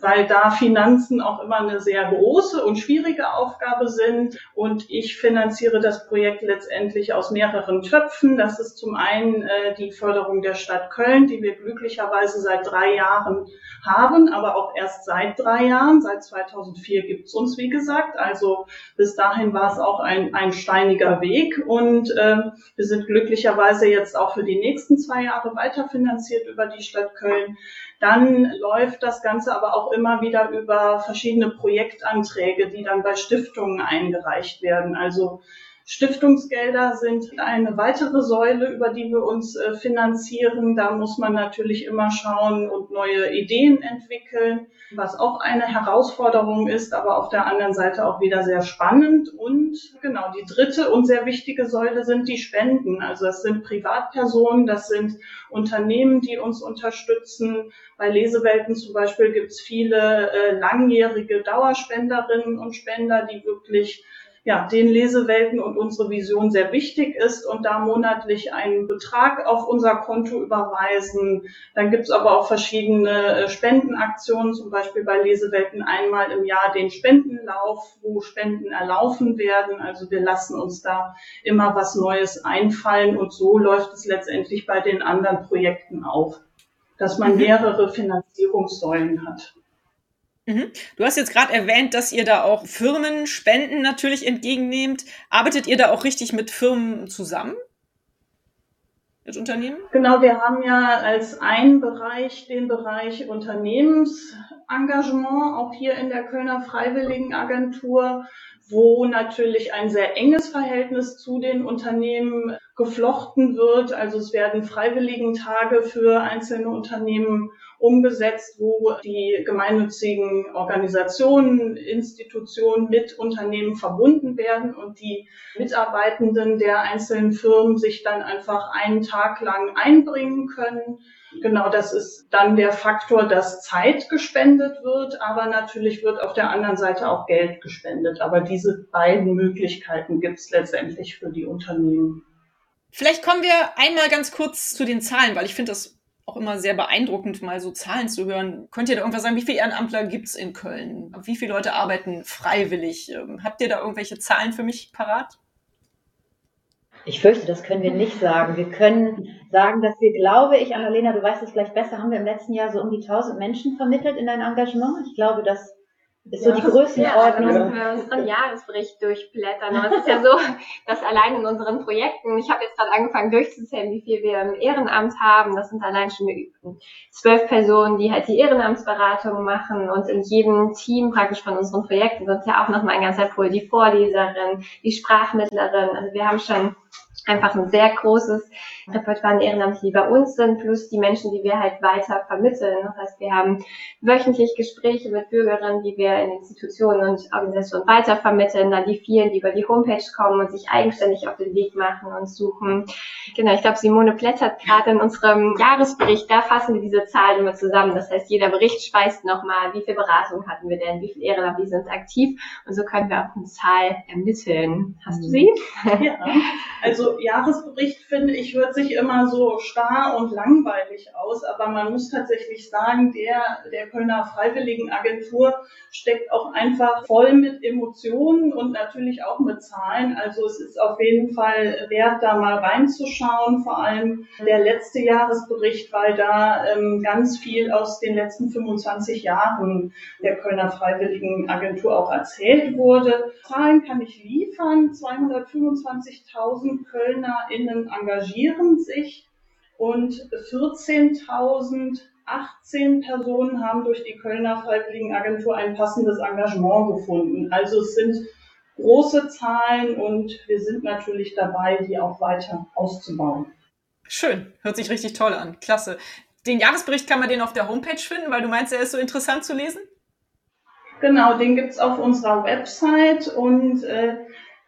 D: weil da Finanzen auch immer eine sehr große und schwierige Aufgabe sind. Und ich finanziere das Projekt letztendlich aus mehreren Töpfen. Das ist zum einen äh, die Förderung der Stadt Köln, die wir glücklicherweise seit drei Jahren haben, aber auch erst seit drei Jahren. Seit 2004 gibt es uns, wie gesagt. Also bis dahin war es auch ein, ein steiniger Weg. Und äh, wir sind glücklicherweise jetzt auch für die nächsten zwei Jahre weiterfinanziert über die Stadt Köln. Dann läuft das Ganze aber auch immer wieder über verschiedene Projektanträge, die dann bei Stiftungen eingereicht werden. Also Stiftungsgelder sind eine weitere Säule, über die wir uns äh, finanzieren. Da muss man natürlich immer schauen und neue Ideen entwickeln, was auch eine Herausforderung ist, aber auf der anderen Seite auch wieder sehr spannend. Und genau, die dritte und sehr wichtige Säule sind die Spenden. Also das sind Privatpersonen, das sind Unternehmen, die uns unterstützen. Bei Lesewelten zum Beispiel gibt es viele äh, langjährige Dauerspenderinnen und Spender, die wirklich ja, den Lesewelten und unsere Vision sehr wichtig ist und da monatlich einen Betrag auf unser Konto überweisen. Dann gibt's aber auch verschiedene äh, Spendenaktionen, zum Beispiel bei Lesewelten einmal im Jahr den Spendenlauf, wo Spenden erlaufen werden. Also wir lassen uns da immer was Neues einfallen und so läuft es letztendlich bei den anderen Projekten auch, dass man mhm. mehrere Finanzierungssäulen hat.
A: Mhm. Du hast jetzt gerade erwähnt, dass ihr da auch Firmenspenden natürlich entgegennehmt. Arbeitet ihr da auch richtig mit Firmen zusammen? Mit Unternehmen?
D: Genau, wir haben ja als einen Bereich den Bereich Unternehmensengagement, auch hier in der Kölner Freiwilligenagentur, wo natürlich ein sehr enges Verhältnis zu den Unternehmen geflochten wird. Also es werden Freiwilligentage für einzelne Unternehmen umgesetzt, wo die gemeinnützigen Organisationen, Institutionen mit Unternehmen verbunden werden und die Mitarbeitenden der einzelnen Firmen sich dann einfach einen Tag lang einbringen können. Genau, das ist dann der Faktor, dass Zeit gespendet wird, aber natürlich wird auf der anderen Seite auch Geld gespendet. Aber diese beiden Möglichkeiten gibt es letztendlich für die Unternehmen.
A: Vielleicht kommen wir einmal ganz kurz zu den Zahlen, weil ich finde das auch immer sehr beeindruckend, mal so Zahlen zu hören. Könnt ihr da irgendwas sagen, wie viele Ehrenamtler gibt's in Köln? Wie viele Leute arbeiten freiwillig? Ähm, habt ihr da irgendwelche Zahlen für mich parat?
C: Ich fürchte, das können wir nicht sagen. Wir können sagen, dass wir, glaube ich, Annalena, du weißt es vielleicht besser, haben wir im letzten Jahr so um die 1000 Menschen vermittelt in dein Engagement. Ich glaube, das ist so die Größenordnung. Ja,
B: wir unseren Jahresbericht durchblättern. Aber es ist ja so, dass allein in unseren Projekten, ich habe jetzt gerade angefangen durchzuzählen, wie viel wir im Ehrenamt haben. Das sind allein schon zwölf Personen, die halt die Ehrenamtsberatung machen. Und in jedem Team praktisch von unseren Projekten sind ja auch nochmal ein ganzer Pool. Die Vorleserin, die Sprachmittlerin. Also wir haben schon einfach ein sehr großes Repertoire an Ehrenamtlichen, die bei uns sind, plus die Menschen, die wir halt weiter vermitteln. Das heißt, wir haben wöchentlich Gespräche mit Bürgerinnen, die wir in Institutionen und Organisationen weiter vermitteln, dann die vielen, die über die Homepage kommen und sich eigenständig auf den Weg machen und suchen. Genau, ich glaube, Simone blättert gerade in unserem Jahresbericht, da fassen wir diese Zahlen immer zusammen. Das heißt, jeder Bericht speist nochmal, wie viel Beratung hatten wir denn, wie viel Ehrenamtliche sind aktiv und so können wir auch eine Zahl ermitteln. Hast du sie?
D: Ja, also Jahresbericht, finde ich, hört sich immer so starr und langweilig aus, aber man muss tatsächlich sagen, der der Kölner Freiwilligenagentur steckt auch einfach voll mit Emotionen und natürlich auch mit Zahlen. Also es ist auf jeden Fall wert, da mal reinzuschauen, vor allem der letzte Jahresbericht, weil da ähm, ganz viel aus den letzten 25 Jahren der Kölner Freiwilligenagentur auch erzählt wurde. Zahlen kann ich liefern. 225.000 Kölner KölnerInnen engagieren sich und 14.018 Personen haben durch die Kölner Freiwilligenagentur ein passendes Engagement gefunden. Also es sind große Zahlen und wir sind natürlich dabei, die auch weiter auszubauen.
A: Schön, hört sich richtig toll an. Klasse. Den Jahresbericht kann man den auf der Homepage finden, weil du meinst, er ist so interessant zu lesen?
D: Genau, den gibt es auf unserer Website und äh,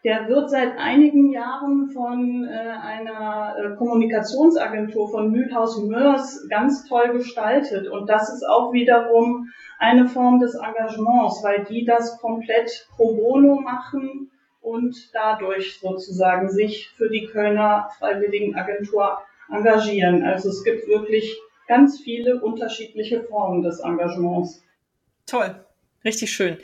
D: der wird seit einigen Jahren von äh, einer äh, Kommunikationsagentur von Mühlhaus Mörs ganz toll gestaltet. Und das ist auch wiederum eine Form des Engagements, weil die das komplett pro bono machen und dadurch sozusagen sich für die Kölner Freiwilligenagentur engagieren. Also es gibt wirklich ganz viele unterschiedliche Formen des Engagements.
A: Toll, richtig schön.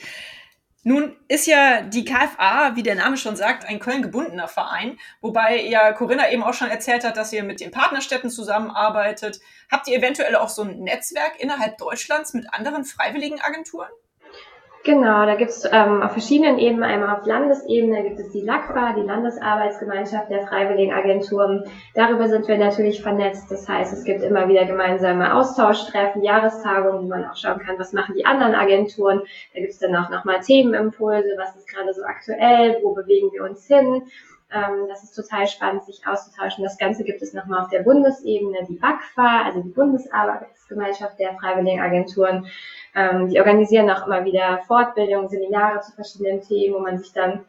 A: Nun ist ja die KFA, wie der Name schon sagt, ein Köln gebundener Verein, wobei ja Corinna eben auch schon erzählt hat, dass ihr mit den Partnerstädten zusammenarbeitet. Habt ihr eventuell auch so ein Netzwerk innerhalb Deutschlands mit anderen freiwilligen Agenturen?
B: Genau, da gibt es ähm, auf verschiedenen Ebenen, einmal auf Landesebene gibt es die LACFA, die Landesarbeitsgemeinschaft der Freiwilligen Agenturen. Darüber sind wir natürlich vernetzt. Das heißt, es gibt immer wieder gemeinsame Austauschtreffen, Jahrestagungen, wo man auch schauen kann, was machen die anderen Agenturen. Da gibt es dann auch nochmal Themenimpulse, was ist gerade so aktuell, wo bewegen wir uns hin. Ähm, das ist total spannend, sich auszutauschen. Das Ganze gibt es nochmal auf der Bundesebene, die BACFA, also die Bundesarbeitsgemeinschaft der Freiwilligen Agenturen. Ähm, die organisieren auch immer wieder Fortbildungen, Seminare zu verschiedenen Themen, wo man sich dann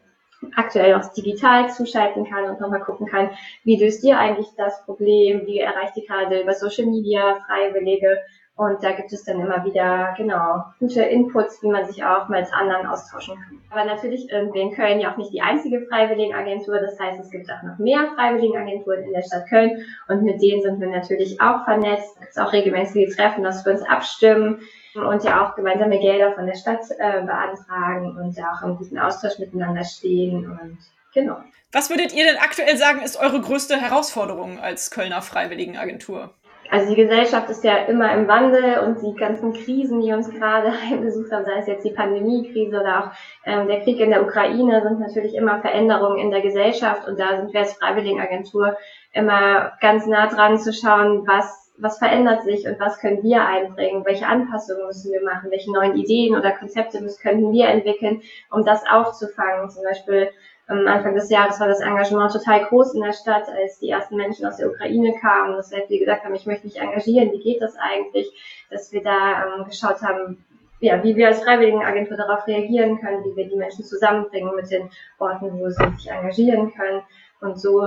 B: aktuell auch digital zuschalten kann und nochmal gucken kann, wie löst ihr eigentlich das Problem, wie erreicht ihr gerade über Social Media Freiwillige und da gibt es dann immer wieder, genau, gute Inputs, wie man sich auch mit anderen austauschen kann. Aber natürlich sind wir in Köln ja auch nicht die einzige Freiwilligenagentur. Das heißt, es gibt auch noch mehr Freiwilligenagenturen in der Stadt Köln. Und mit denen sind wir natürlich auch vernetzt. Es gibt auch regelmäßige Treffen, dass wir uns abstimmen und ja auch gemeinsame Gelder von der Stadt äh, beantragen und ja auch im guten Austausch miteinander stehen und genau.
A: Was würdet ihr denn aktuell sagen, ist eure größte Herausforderung als Kölner Freiwilligenagentur?
B: Also die Gesellschaft ist ja immer im Wandel und die ganzen Krisen, die uns gerade heimgesucht haben, sei es jetzt die Pandemiekrise oder auch ähm, der Krieg in der Ukraine, sind natürlich immer Veränderungen in der Gesellschaft und da sind wir als Freiwilligenagentur immer ganz nah dran zu schauen, was was verändert sich und was können wir einbringen, welche Anpassungen müssen wir machen, welche neuen Ideen oder Konzepte müssen, könnten wir entwickeln, um das aufzufangen. Zum Beispiel am Anfang des Jahres war das Engagement total groß in der Stadt, als die ersten Menschen aus der Ukraine kamen. Das heißt, wir gesagt haben, ich möchte mich engagieren, wie geht das eigentlich? Dass wir da ähm, geschaut haben, ja, wie wir als Freiwilligenagentur darauf reagieren können, wie wir die Menschen zusammenbringen mit den Orten, wo sie sich engagieren können. Und so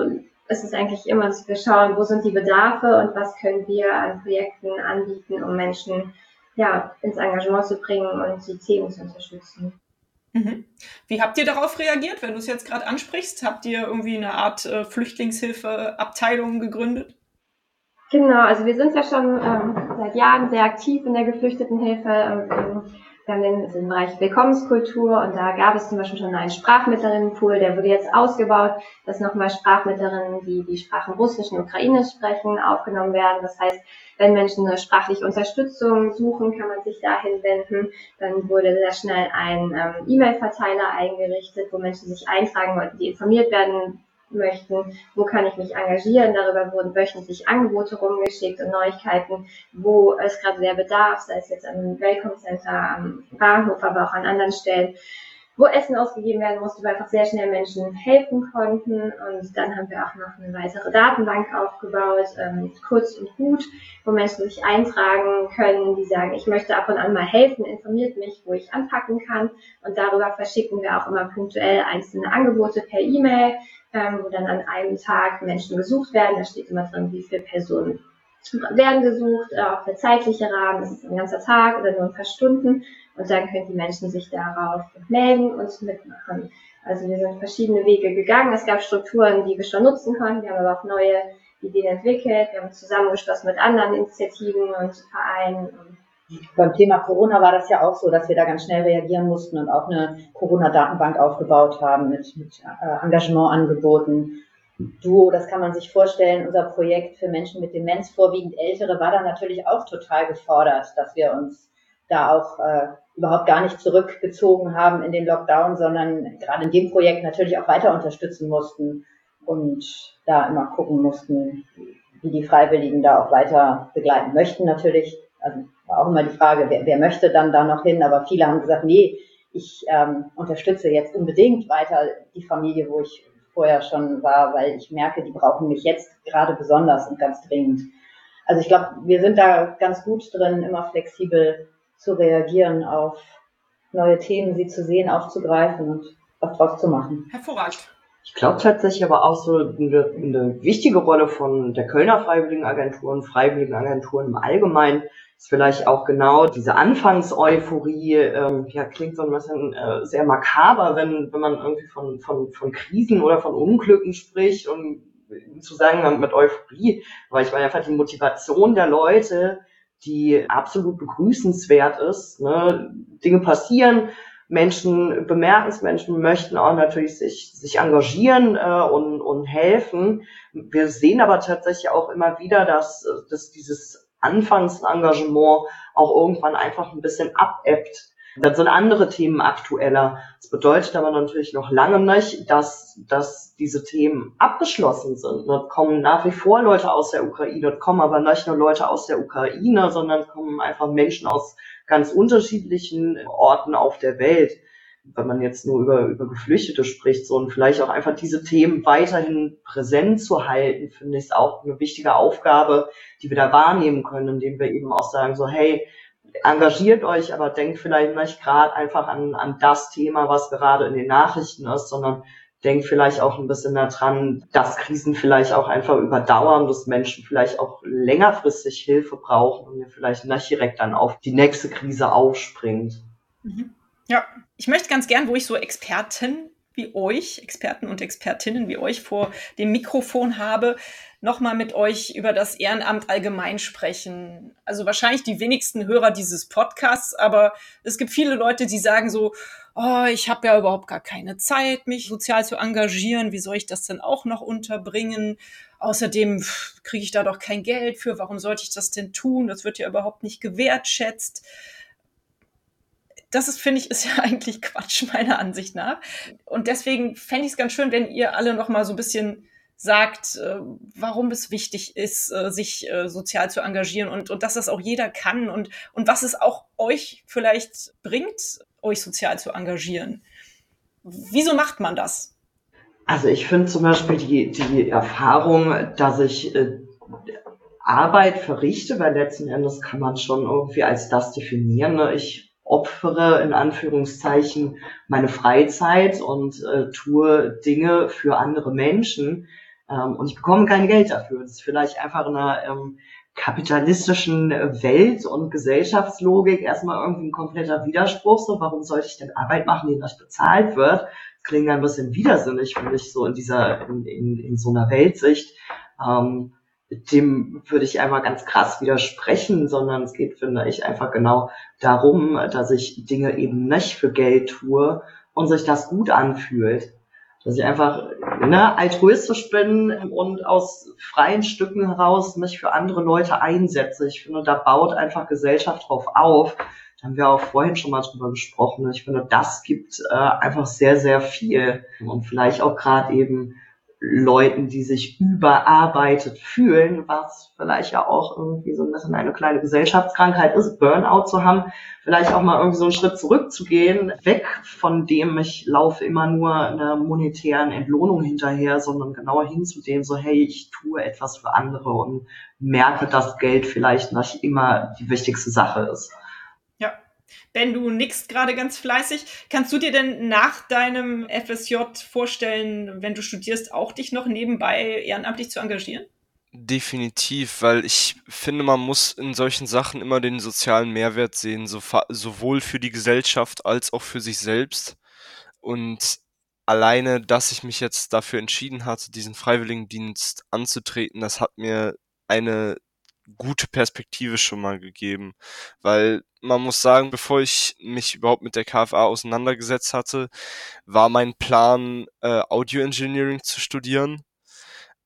B: ist es eigentlich immer, dass wir schauen, wo sind die Bedarfe und was können wir an Projekten anbieten, um Menschen ja, ins Engagement zu bringen und die Themen zu unterstützen.
A: Mhm. Wie habt ihr darauf reagiert, wenn du es jetzt gerade ansprichst? Habt ihr irgendwie eine Art äh, Flüchtlingshilfeabteilung gegründet?
B: Genau, also wir sind ja schon ähm, seit Jahren sehr aktiv in der Geflüchtetenhilfe. Ähm, wir haben den, Bereich Willkommenskultur und da gab es zum Beispiel schon einen Sprachmittlerinnenpool, der wurde jetzt ausgebaut, dass nochmal Sprachmittlerinnen, die die Sprachen Russisch und Ukrainisch sprechen, aufgenommen werden. Das heißt, wenn Menschen eine sprachliche Unterstützung suchen, kann man sich dahin wenden. Dann wurde sehr schnell ein ähm, E-Mail-Verteiler eingerichtet, wo Menschen sich eintragen wollten, die informiert werden möchten, wo kann ich mich engagieren. Darüber wurden wöchentlich Angebote rumgeschickt und Neuigkeiten, wo es gerade der Bedarf, sei es jetzt am Welcome Center, am Bahnhof, aber auch an anderen Stellen. wo Essen ausgegeben werden musste, wo einfach sehr schnell Menschen helfen konnten. Und dann haben wir auch noch eine weitere Datenbank aufgebaut, ähm, kurz und gut, wo Menschen sich eintragen können, die sagen, ich möchte ab und an mal helfen, informiert mich, wo ich anpacken kann. Und darüber verschicken wir auch immer punktuell einzelne Angebote per E-Mail, ähm, wo dann an einem Tag Menschen gesucht werden. Da steht immer drin, wie viele Personen werden gesucht, äh, auch der zeitliche Rahmen, ist es ein ganzer Tag oder nur ein paar Stunden. Und dann können die Menschen sich darauf melden und mitmachen. Also wir sind verschiedene Wege gegangen. Es gab Strukturen, die wir schon nutzen konnten. Wir haben aber auch neue Ideen entwickelt. Wir haben zusammengeschlossen mit anderen Initiativen und Vereinen.
C: Beim Thema Corona war das ja auch so, dass wir da ganz schnell reagieren mussten und auch eine Corona-Datenbank aufgebaut haben mit, mit äh, Engagementangeboten. Duo, das kann man sich vorstellen, unser Projekt für Menschen mit Demenz, vorwiegend Ältere, war da natürlich auch total gefordert, dass wir uns da auch äh, überhaupt gar nicht zurückgezogen haben in den Lockdown, sondern gerade in dem Projekt natürlich auch weiter unterstützen mussten und da immer gucken mussten, wie die Freiwilligen da auch weiter begleiten möchten. Natürlich, also war auch immer die Frage, wer, wer möchte dann da noch hin, aber viele haben gesagt, nee, ich ähm, unterstütze jetzt unbedingt weiter die Familie, wo ich vorher schon war, weil ich merke, die brauchen mich jetzt gerade besonders und ganz dringend. Also ich glaube, wir sind da ganz gut drin, immer flexibel zu reagieren auf neue Themen, sie zu sehen, aufzugreifen und was draus zu machen.
A: Hervorragend.
E: Ich glaube tatsächlich aber auch so eine, eine, wichtige Rolle von der Kölner Freiwilligenagentur und Freiwilligenagenturen im Allgemeinen ist vielleicht auch genau diese Anfangseuphorie, ähm, ja, klingt so ein bisschen äh, sehr makaber, wenn, wenn man irgendwie von, von, von Krisen oder von Unglücken spricht und zu sagen mit Euphorie, weil ich meine einfach die Motivation der Leute, die absolut begrüßenswert ist. Ne? Dinge passieren, Menschen bemerken es, Menschen möchten auch natürlich sich, sich engagieren äh, und, und helfen. Wir sehen aber tatsächlich auch immer wieder, dass, dass dieses Anfangsengagement auch irgendwann einfach ein bisschen abebbt. Dann sind andere Themen aktueller. Das bedeutet aber natürlich noch lange nicht, dass, dass diese Themen abgeschlossen sind. Dort kommen nach wie vor Leute aus der Ukraine, dort kommen aber nicht nur Leute aus der Ukraine, sondern kommen einfach Menschen aus ganz unterschiedlichen Orten auf der Welt. Wenn man jetzt nur über, über Geflüchtete spricht, so und vielleicht auch einfach diese Themen weiterhin präsent zu halten, finde ich auch eine wichtige Aufgabe, die wir da wahrnehmen können, indem wir eben auch sagen, so, hey, engagiert euch, aber denkt vielleicht nicht gerade einfach an, an das Thema, was gerade in den Nachrichten ist, sondern denkt vielleicht auch ein bisschen daran, dass Krisen vielleicht auch einfach überdauern, dass Menschen vielleicht auch längerfristig Hilfe brauchen und ihr vielleicht nicht direkt dann auf die nächste Krise aufspringt.
A: Mhm. Ja, ich möchte ganz gern, wo ich so Experten wie euch, Experten und Expertinnen wie euch vor dem Mikrofon habe, nochmal mit euch über das Ehrenamt allgemein sprechen. Also wahrscheinlich die wenigsten Hörer dieses Podcasts, aber es gibt viele Leute, die sagen so, oh, ich habe ja überhaupt gar keine Zeit, mich sozial zu engagieren. Wie soll ich das denn auch noch unterbringen? Außerdem kriege ich da doch kein Geld für. Warum sollte ich das denn tun? Das wird ja überhaupt nicht gewertschätzt das ist, finde ich, ist ja eigentlich Quatsch, meiner Ansicht nach. Und deswegen fände ich es ganz schön, wenn ihr alle noch mal so ein bisschen sagt, äh, warum es wichtig ist, äh, sich äh, sozial zu engagieren und, und dass das auch jeder kann und, und was es auch euch vielleicht bringt, euch sozial zu engagieren. Wieso macht man das?
E: Also ich finde zum Beispiel die, die Erfahrung, dass ich äh, Arbeit verrichte, weil letzten Endes kann man schon irgendwie als das definieren. Ne? Ich opfere in Anführungszeichen meine Freizeit und äh, tue Dinge für andere Menschen ähm, und ich bekomme kein Geld dafür. Das ist vielleicht einfach in einer ähm, kapitalistischen Welt und Gesellschaftslogik erstmal irgendwie ein kompletter Widerspruch. So, warum sollte ich denn Arbeit machen, die nicht bezahlt wird? Das klingt ein bisschen widersinnig, finde ich, so in dieser, in, in, in so einer Weltsicht. Ähm, dem würde ich einmal ganz krass widersprechen, sondern es geht, finde ich, einfach genau darum, dass ich Dinge eben nicht für Geld tue und sich das gut anfühlt. Dass ich einfach ne, altruistisch bin und aus freien Stücken heraus mich für andere Leute einsetze. Ich finde, da baut einfach Gesellschaft drauf auf. Da haben wir auch vorhin schon mal drüber gesprochen. Ich finde, das gibt äh, einfach sehr, sehr viel. Und vielleicht auch gerade eben Leuten, die sich überarbeitet fühlen, was vielleicht ja auch irgendwie so ein bisschen eine kleine Gesellschaftskrankheit ist, Burnout zu haben, vielleicht auch mal irgendwie so einen Schritt zurückzugehen, weg von dem, ich laufe immer nur einer monetären Entlohnung hinterher, sondern genauer hin zu dem, so hey, ich tue etwas für andere und merke, dass Geld vielleicht nicht immer die wichtigste Sache ist.
A: Ben, du nickst gerade ganz fleißig. Kannst du dir denn nach deinem FSJ vorstellen, wenn du studierst, auch dich noch nebenbei ehrenamtlich zu engagieren?
F: Definitiv, weil ich finde, man muss in solchen Sachen immer den sozialen Mehrwert sehen, so, sowohl für die Gesellschaft als auch für sich selbst. Und alleine, dass ich mich jetzt dafür entschieden hatte, diesen Freiwilligendienst anzutreten, das hat mir eine gute Perspektive schon mal gegeben, weil man muss sagen, bevor ich mich überhaupt mit der KFA auseinandergesetzt hatte, war mein Plan, äh, Audio Engineering zu studieren,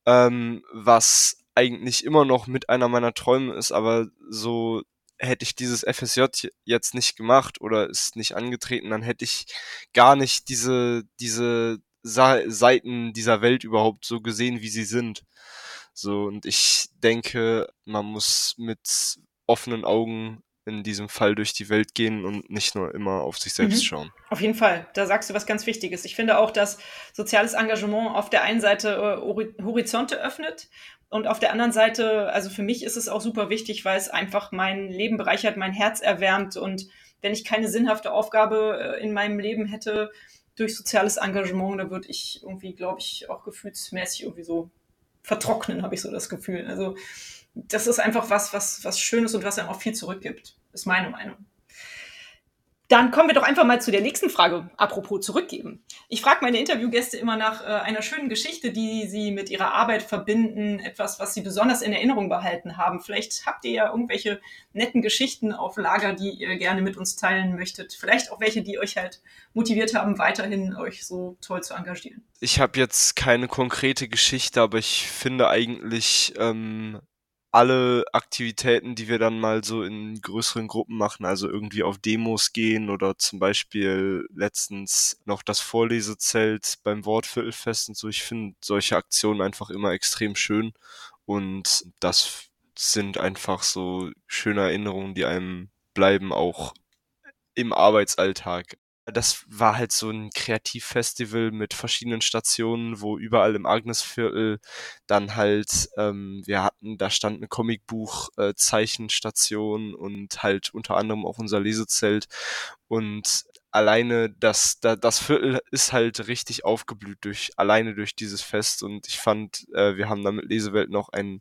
F: ähm, was eigentlich immer noch mit einer meiner Träume ist, aber so hätte ich dieses FSJ jetzt nicht gemacht oder ist nicht angetreten, dann hätte ich gar nicht diese, diese Seiten dieser Welt überhaupt so gesehen, wie sie sind. So, und ich denke, man muss mit offenen Augen in diesem Fall durch die Welt gehen und nicht nur immer auf sich selbst mhm. schauen.
A: Auf jeden Fall, da sagst du was ganz Wichtiges. Ich finde auch, dass soziales Engagement auf der einen Seite äh, Horizonte öffnet und auf der anderen Seite, also für mich ist es auch super wichtig, weil es einfach mein Leben bereichert, mein Herz erwärmt und wenn ich keine sinnhafte Aufgabe äh, in meinem Leben hätte durch soziales Engagement, da würde ich irgendwie, glaube ich, auch gefühlsmäßig irgendwie so vertrocknen, habe ich so das Gefühl. Also das ist einfach was, was, was Schönes und was einem auch viel zurückgibt, ist meine Meinung. Dann kommen wir doch einfach mal zu der nächsten Frage, apropos zurückgeben. Ich frage meine Interviewgäste immer nach äh, einer schönen Geschichte, die sie mit ihrer Arbeit verbinden, etwas, was sie besonders in Erinnerung behalten haben. Vielleicht habt ihr ja irgendwelche netten Geschichten auf Lager, die ihr gerne mit uns teilen möchtet. Vielleicht auch welche, die euch halt motiviert haben, weiterhin euch so toll zu engagieren.
F: Ich habe jetzt keine konkrete Geschichte, aber ich finde eigentlich ähm, alle Aktivitäten, die wir dann mal so in größeren Gruppen machen, also irgendwie auf Demos gehen oder zum Beispiel letztens noch das Vorlesezelt beim Wortviertelfest und so. Ich finde solche Aktionen einfach immer extrem schön und das sind einfach so schöne Erinnerungen, die einem bleiben, auch im Arbeitsalltag das war halt so ein Kreativfestival mit verschiedenen Stationen, wo überall im Agnesviertel dann halt, ähm, wir hatten, da stand eine Comicbuch-Zeichenstation äh, und halt unter anderem auch unser Lesezelt. Und alleine das, da, das Viertel ist halt richtig aufgeblüht durch, alleine durch dieses Fest. Und ich fand, äh, wir haben da mit Lesewelt noch einen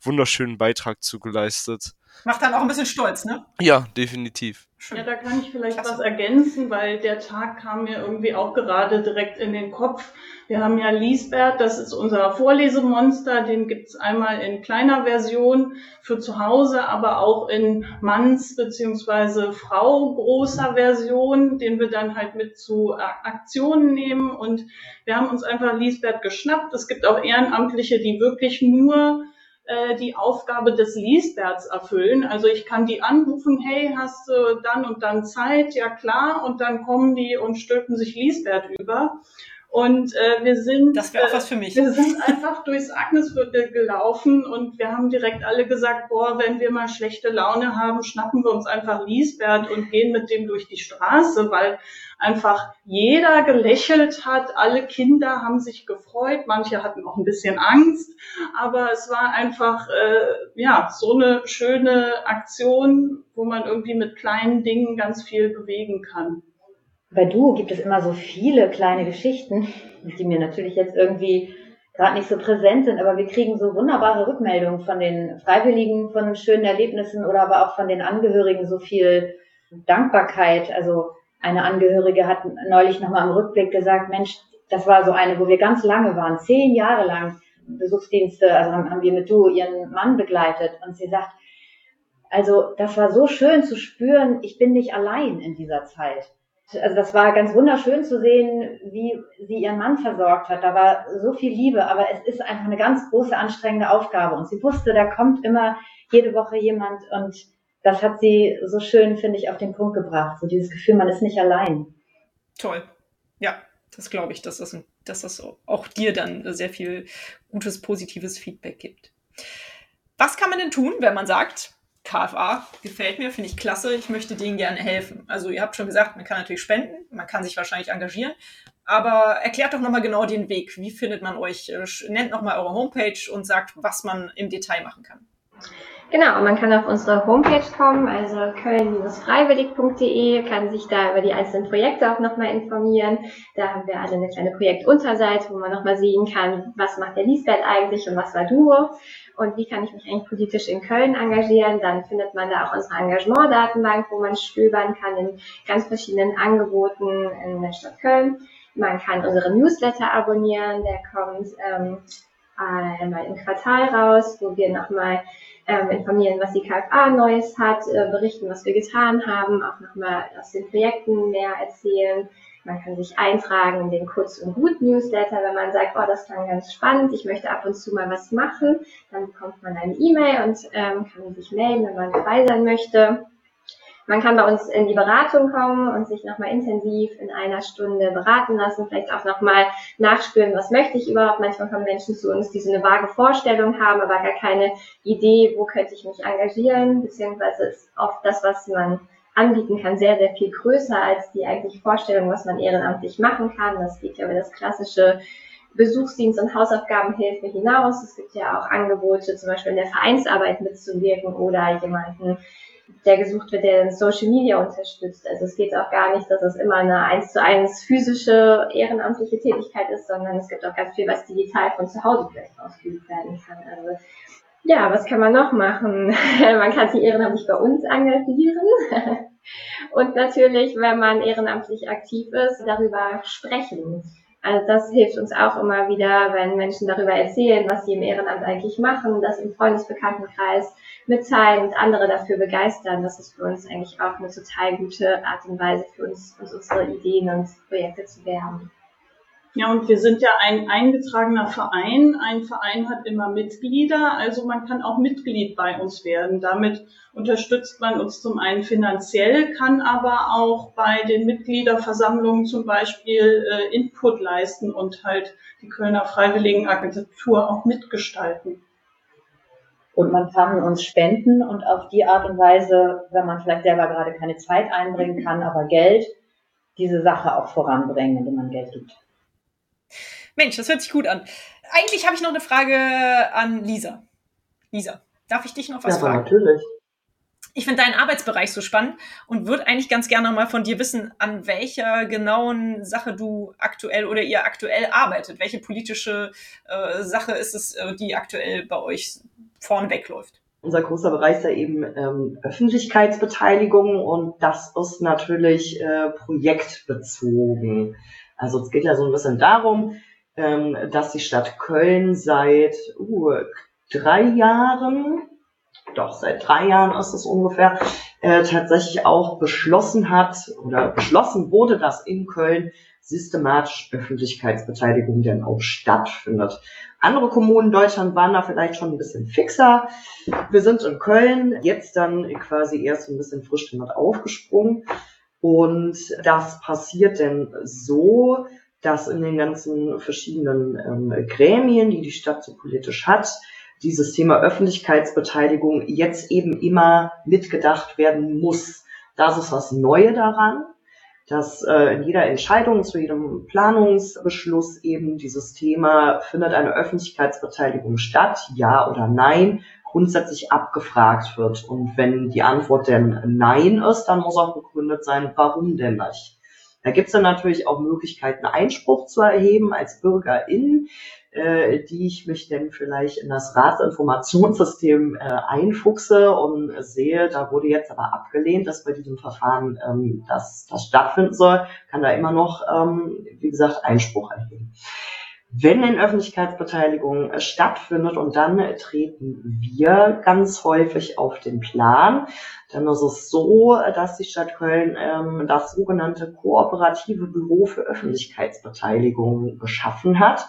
F: wunderschönen Beitrag zugeleistet.
A: Macht dann auch ein bisschen stolz, ne?
F: Ja, definitiv.
D: Schön. Ja, da kann ich vielleicht Klasse. was ergänzen, weil der Tag kam mir irgendwie auch gerade direkt in den Kopf. Wir haben ja Liesbert, das ist unser Vorlesemonster, den gibt's einmal in kleiner Version für zu Hause, aber auch in Manns- bzw. Frau großer Version, den wir dann halt mit zu Aktionen nehmen. Und wir haben uns einfach Liesbert geschnappt. Es gibt auch Ehrenamtliche, die wirklich nur äh, die Aufgabe des Liesberts erfüllen. Also ich kann die anrufen, hey, hast du dann und dann Zeit? Ja klar. Und dann kommen die und stülpen sich Liesbert über. Und äh, wir sind,
A: das wäre auch was für mich.
D: Wir sind einfach durchs Agnesviertel gelaufen und wir haben direkt alle gesagt, boah, wenn wir mal schlechte Laune haben, schnappen wir uns einfach Liesbert und gehen mit dem durch die Straße, weil einfach jeder gelächelt hat, alle Kinder haben sich gefreut, manche hatten auch ein bisschen Angst, aber es war einfach äh, ja so eine schöne Aktion, wo man irgendwie mit kleinen Dingen ganz viel bewegen kann.
C: Bei Du gibt es immer so viele kleine Geschichten, die mir natürlich jetzt irgendwie gerade nicht so präsent sind, aber wir kriegen so wunderbare Rückmeldungen von den Freiwilligen, von schönen Erlebnissen oder aber auch von den Angehörigen so viel Dankbarkeit. Also eine Angehörige hat neulich nochmal im Rückblick gesagt, Mensch, das war so eine, wo wir ganz lange waren, zehn Jahre lang Besuchsdienste, also haben wir mit Du ihren Mann begleitet und sie sagt, also das war so schön zu spüren, ich bin nicht allein in dieser Zeit also das war ganz wunderschön zu sehen, wie sie ihren Mann versorgt hat. Da war so viel Liebe, aber es ist einfach eine ganz große anstrengende Aufgabe. Und sie wusste, da kommt immer jede Woche jemand und das hat sie so schön, finde ich, auf den Punkt gebracht. So dieses Gefühl, man ist nicht allein.
A: Toll. Ja, das glaube ich, dass das dass das auch dir dann sehr viel gutes, positives Feedback gibt. Was kann man denn tun, wenn man sagt, KFA gefällt mir, finde ich klasse, ich möchte denen gerne helfen? Also ihr habt schon gesagt, man kann natürlich spenden, man kann sich wahrscheinlich engagieren, aber erklärt doch nochmal genau den Weg. Wie findet man euch? Äh, nennt nochmal eure Homepage und sagt, was man im Detail machen kann.
B: Genau, man kann auf unsere Homepage kommen, also köln-freiwillig.de, kann sich da über die einzelnen Projekte auch nochmal informieren. Da haben wir alle eine kleine Projektunterseite, wo man nochmal sehen kann, was macht der Lisbeth eigentlich und was war Duo und wie kann ich mich eigentlich politisch in Köln engagieren. Dann findet man da auch unsere Engagement-Datenbank, wo man stöbern kann in ganz verschiedenen Angeboten in der Stadt Köln. Man kann unsere Newsletter abonnieren, der kommt ähm, einmal im Quartal raus, wo wir nochmal ähm, informieren, was die KFA Neues hat, äh, berichten, was wir getan haben, auch nochmal aus den Projekten mehr erzählen. Man kann sich eintragen in den Kurz- und Gut-Newsletter, wenn man sagt, oh, das klang ganz spannend, ich möchte ab und zu mal was machen. Dann bekommt man eine E-Mail und ähm, kann sich melden, wenn man dabei sein möchte. Man kann bei uns in die Beratung kommen und sich nochmal intensiv in einer Stunde beraten lassen, vielleicht auch nochmal nachspüren, was möchte ich überhaupt. Manchmal kommen Menschen zu uns, die so eine vage Vorstellung haben, aber gar keine Idee, wo könnte ich mich engagieren, beziehungsweise ist oft das, was man anbieten kann, sehr, sehr viel größer als die eigentlich Vorstellung, was man ehrenamtlich machen kann. Das geht ja über das klassische Besuchsdienst und Hausaufgabenhilfe hinaus. Es gibt ja auch Angebote, zum Beispiel in der Vereinsarbeit mitzuwirken oder jemanden der gesucht wird, der Social Media unterstützt. Also es geht auch gar nicht, dass es immer eine eins zu eins physische ehrenamtliche Tätigkeit ist, sondern es gibt auch ganz viel, was digital von zu Hause vielleicht ausgeübt werden kann. Also ja, was kann man noch machen? man kann sich ehrenamtlich bei uns engagieren. Und natürlich, wenn man ehrenamtlich aktiv ist, darüber sprechen. Also das hilft uns auch immer wieder, wenn Menschen darüber erzählen, was sie im Ehrenamt eigentlich machen, das im Freundesbekanntenkreis mitteilen und andere dafür begeistern. Das ist für uns eigentlich auch eine total gute Art und Weise für uns, uns unsere Ideen und Projekte zu werben.
D: Ja, und wir sind ja ein eingetragener Verein. Ein Verein hat immer Mitglieder, also man kann auch Mitglied bei uns werden. Damit unterstützt man uns zum einen finanziell, kann aber auch bei den Mitgliederversammlungen zum Beispiel äh, Input leisten und halt die Kölner Freiwilligenagentur auch mitgestalten.
C: Und man kann uns spenden und auf die Art und Weise, wenn man vielleicht selber gerade keine Zeit einbringen kann, aber Geld, diese Sache auch voranbringen, indem man Geld gibt.
A: Mensch, das hört sich gut an. Eigentlich habe ich noch eine Frage an Lisa. Lisa, darf ich dich noch was ja, fragen?
E: natürlich.
A: Ich finde deinen Arbeitsbereich so spannend und würde eigentlich ganz gerne mal von dir wissen, an welcher genauen Sache du aktuell oder ihr aktuell arbeitet. Welche politische äh, Sache ist es, äh, die aktuell bei euch vorne wegläuft?
E: Unser großer Bereich ist ja eben ähm, Öffentlichkeitsbeteiligung und das ist natürlich äh, projektbezogen. Also es geht ja so ein bisschen darum, ähm, dass die Stadt Köln seit uh, drei Jahren, doch seit drei Jahren ist es ungefähr, äh, tatsächlich auch beschlossen hat oder beschlossen wurde, dass in Köln systematisch Öffentlichkeitsbeteiligung denn auch stattfindet. Andere Kommunen Deutschland waren da vielleicht schon ein bisschen fixer. Wir sind in Köln jetzt dann quasi erst ein bisschen frisch damit aufgesprungen. Und das passiert denn so, dass in den ganzen verschiedenen ähm, Gremien, die die Stadt so politisch hat, dieses Thema Öffentlichkeitsbeteiligung jetzt eben immer mitgedacht werden muss. Das ist das Neue daran, dass äh, in jeder Entscheidung, zu jedem Planungsbeschluss eben dieses Thema, findet eine Öffentlichkeitsbeteiligung statt, ja oder nein, grundsätzlich abgefragt wird. Und wenn die Antwort denn Nein ist, dann muss auch begründet sein, warum denn nicht. Da gibt es dann natürlich auch Möglichkeiten, Einspruch zu erheben als Bürgerin, äh, die ich mich denn vielleicht in das Ratsinformationssystem äh, einfuchse und sehe, da wurde jetzt aber abgelehnt, dass bei diesem Verfahren ähm, das, das stattfinden soll, kann da immer noch, ähm, wie gesagt, Einspruch erheben wenn in Öffentlichkeitsbeteiligung äh, stattfindet und dann treten wir ganz häufig auf den Plan, dann ist es so, dass die Stadt Köln ähm, das sogenannte kooperative Büro für Öffentlichkeitsbeteiligung geschaffen hat.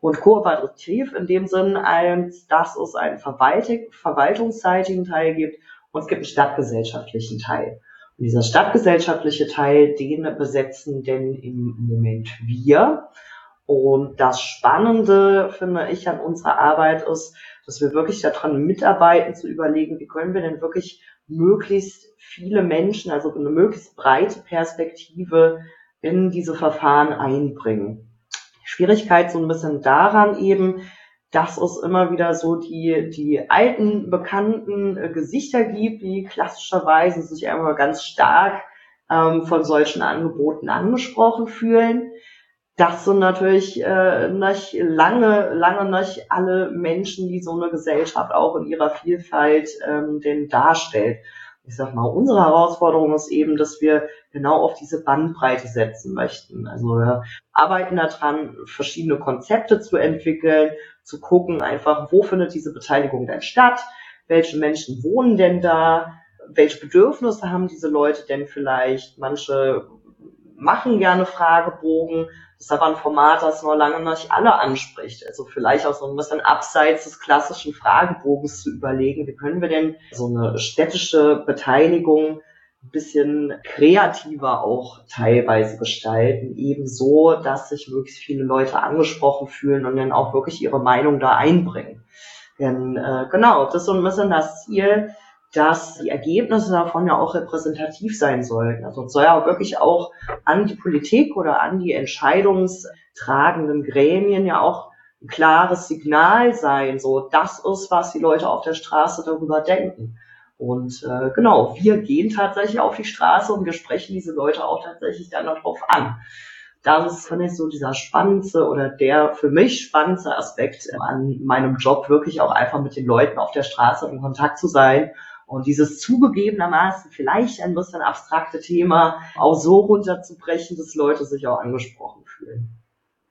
E: Und kooperativ in dem Sinn, als dass es einen verwaltungsseitigen Teil gibt und es gibt einen stadtgesellschaftlichen Teil. Und dieser stadtgesellschaftliche Teil, den besetzen denn im Moment wir. Und das Spannende, finde ich, an unserer Arbeit ist, dass wir wirklich daran mitarbeiten, zu überlegen, wie können wir denn wirklich möglichst viele Menschen, also eine möglichst breite Perspektive in diese Verfahren einbringen. Schwierigkeit so ein bisschen daran eben, dass es immer wieder so die, die alten, bekannten äh, Gesichter gibt, die klassischerweise sich immer ganz stark ähm, von solchen Angeboten angesprochen fühlen. Das sind natürlich äh, nicht lange, lange nicht alle Menschen, die so eine Gesellschaft auch in ihrer Vielfalt ähm, denn darstellt. Ich sag mal, unsere Herausforderung ist eben, dass wir genau auf diese Bandbreite setzen möchten. Also wir arbeiten daran, verschiedene Konzepte zu entwickeln, zu gucken einfach, wo findet diese Beteiligung denn statt, welche Menschen wohnen denn da, welche Bedürfnisse haben diese Leute denn vielleicht, manche machen gerne Fragebogen, das ist aber ein Format, das noch lange nicht alle anspricht. Also vielleicht auch so ein bisschen abseits des klassischen Fragebogens zu überlegen, wie können wir denn so eine städtische Beteiligung ein bisschen kreativer auch teilweise gestalten, eben so, dass sich möglichst viele Leute angesprochen fühlen und dann auch wirklich ihre Meinung da einbringen. Denn äh, genau, das ist so ein bisschen das Ziel, dass die Ergebnisse davon ja auch repräsentativ sein sollten. Also es soll ja wirklich auch an die Politik oder an die entscheidungstragenden Gremien ja auch ein klares Signal sein. So, das ist, was die Leute auf der Straße darüber denken. Und äh, genau, wir gehen tatsächlich auf die Straße und wir sprechen diese Leute auch tatsächlich dann darauf an. Das ist, finde ich, so dieser spannendste oder der für mich spannendste Aspekt an meinem Job, wirklich auch einfach mit den Leuten auf der Straße in Kontakt zu sein und dieses zugegebenermaßen vielleicht ein bisschen abstrakte Thema auch so runterzubrechen, dass Leute sich auch angesprochen fühlen.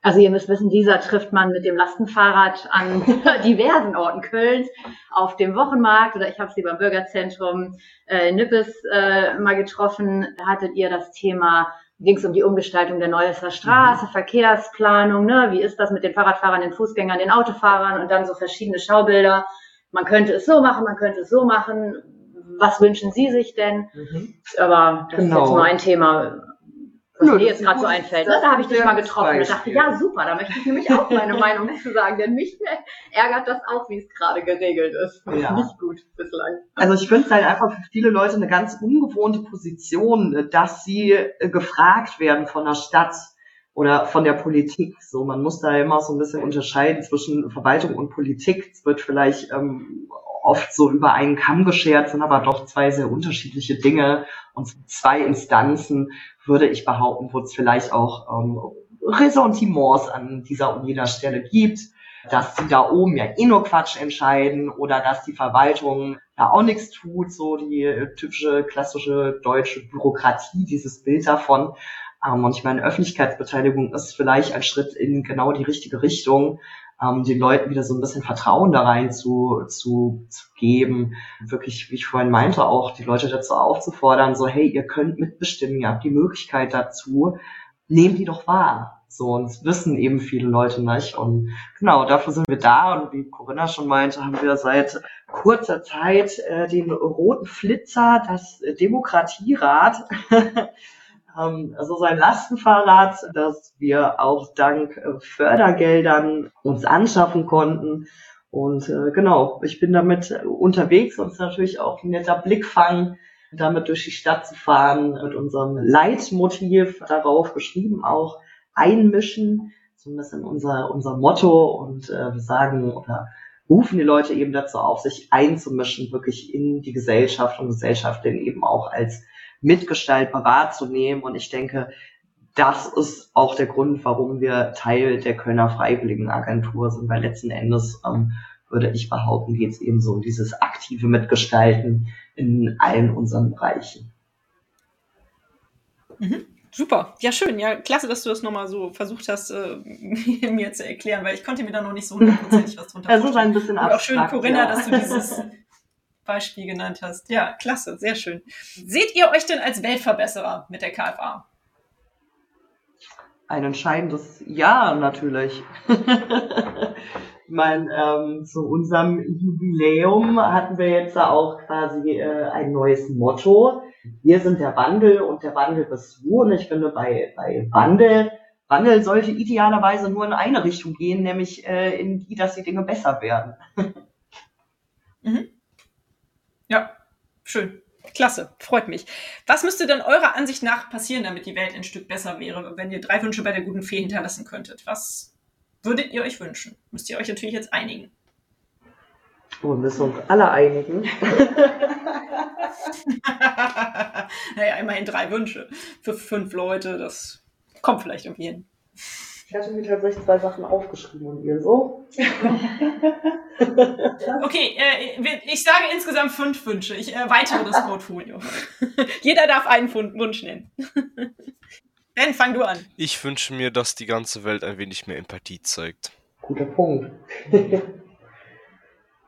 C: Also ihr müsst wissen, dieser trifft man mit dem Lastenfahrrad an diversen Orten Kölns, auf dem Wochenmarkt oder ich habe sie beim Bürgerzentrum äh, in Nippes äh, mal getroffen. Da hattet ihr das Thema, ging es um die Umgestaltung der Neusser Straße, mhm. Verkehrsplanung, ne? wie ist das mit den Fahrradfahrern, den Fußgängern, den Autofahrern und dann so verschiedene Schaubilder man könnte es so machen, man könnte es so machen. Was wünschen Sie sich denn? Mhm. Aber das genau. ist jetzt nur ein Thema, was Nö, mir jetzt gerade so einfällt. Ne? Da habe ich dich mal getroffen und dachte, ja super, da möchte ich nämlich auch meine Meinung zu sagen, denn mich ärgert das auch, wie es gerade geregelt ist. Ja. Nicht gut bislang.
E: Also ich finde es halt einfach für viele Leute eine ganz ungewohnte Position, dass sie äh, gefragt werden von der Stadt, oder von der Politik. So, man muss da immer so ein bisschen unterscheiden zwischen Verwaltung und Politik. Es wird vielleicht ähm, oft so über einen Kamm geschert, sind aber doch zwei sehr unterschiedliche Dinge und zwei Instanzen, würde ich behaupten, wo es vielleicht auch ähm, Ressentiments an dieser und jener Stelle gibt, dass die da oben ja eh nur Quatsch entscheiden oder dass die Verwaltung da auch nichts tut, so die typische klassische deutsche Bürokratie, dieses Bild davon. Ähm, und ich meine, Öffentlichkeitsbeteiligung ist vielleicht ein Schritt in genau die richtige Richtung, ähm, den Leuten wieder so ein bisschen Vertrauen da rein zu, zu, zu geben. Wirklich, wie ich vorhin meinte, auch die Leute dazu aufzufordern, so, hey, ihr könnt mitbestimmen, ihr habt die Möglichkeit dazu, nehmt die doch wahr. So, und das wissen eben viele Leute nicht. Und genau, dafür sind wir da. Und wie Corinna schon meinte, haben wir seit kurzer Zeit äh, den roten Flitzer, das Demokratierad, ähm, also sein Lastenfahrrad, das wir auch dank äh, Fördergeldern uns anschaffen konnten. Und äh, genau, ich bin damit unterwegs und es ist natürlich auch ein netter Blickfang, damit durch die Stadt zu fahren, mit unserem Leitmotiv darauf geschrieben auch einmischen, so ein bisschen unser, unser Motto und äh, wir sagen oder rufen die Leute eben dazu auf, sich einzumischen, wirklich in die Gesellschaft und Gesellschaft denn eben auch als mitgestaltbar wahrzunehmen. Und ich denke, das ist auch der Grund, warum wir Teil der Kölner Freiwilligenagentur sind, weil letzten Endes ähm, würde ich behaupten, geht es eben so um dieses aktive Mitgestalten in allen unseren Bereichen.
A: Mhm. Super, ja schön, ja klasse, dass du das nochmal so versucht hast, äh, mir zu erklären, weil ich konnte mir da noch nicht so hundertprozentig was drunter
E: vorstellen. Das ist ein bisschen
A: abstrakt, auch schön, Corinna, ja. dass du dieses Beispiel genannt hast. Ja, klasse, sehr schön. Seht ihr euch denn als Weltverbesserer mit der KFA?
E: Ein entscheidendes Ja, natürlich. ich meine, ähm, zu unserem Jubiläum hatten wir jetzt auch quasi äh, ein neues Motto. Wir sind der Wandel und der Wandel bist du. Und ich finde, bei, bei Wandel Wandel sollte idealerweise nur in eine Richtung gehen, nämlich äh, in die, dass die Dinge besser werden.
A: mhm. Ja, schön. Klasse, freut mich. Was müsste denn eurer Ansicht nach passieren, damit die Welt ein Stück besser wäre, wenn ihr drei Wünsche bei der guten Fee hinterlassen könntet? Was würdet ihr euch wünschen? Müsst ihr euch natürlich jetzt einigen.
E: Oh, wir müssen uns alle einigen.
A: naja, immerhin drei Wünsche für fünf Leute, das kommt vielleicht irgendwie hin.
E: Ich hatte mir tatsächlich zwei Sachen aufgeschrieben und ihr so.
A: okay, äh, ich sage insgesamt fünf Wünsche. Ich erweitere das Portfolio. Jeder darf einen Wunsch nennen. Ben, fang du an.
F: Ich wünsche mir, dass die ganze Welt ein wenig mehr Empathie zeigt.
E: Guter Punkt.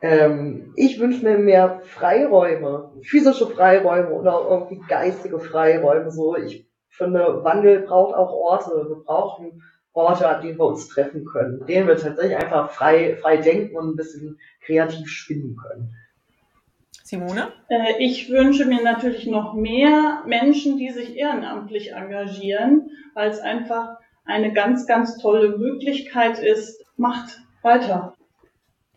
E: ähm, ich wünsche mir mehr Freiräume, physische Freiräume oder irgendwie geistige Freiräume. So, ich finde, Wandel braucht auch Orte. Wir brauchen Orte, an denen wir uns treffen können, denen wir tatsächlich einfach frei, frei denken und ein bisschen kreativ spinnen können.
A: Simone?
D: Äh, ich wünsche mir natürlich noch mehr Menschen, die sich ehrenamtlich engagieren, weil es einfach eine ganz, ganz tolle Möglichkeit ist. Macht weiter.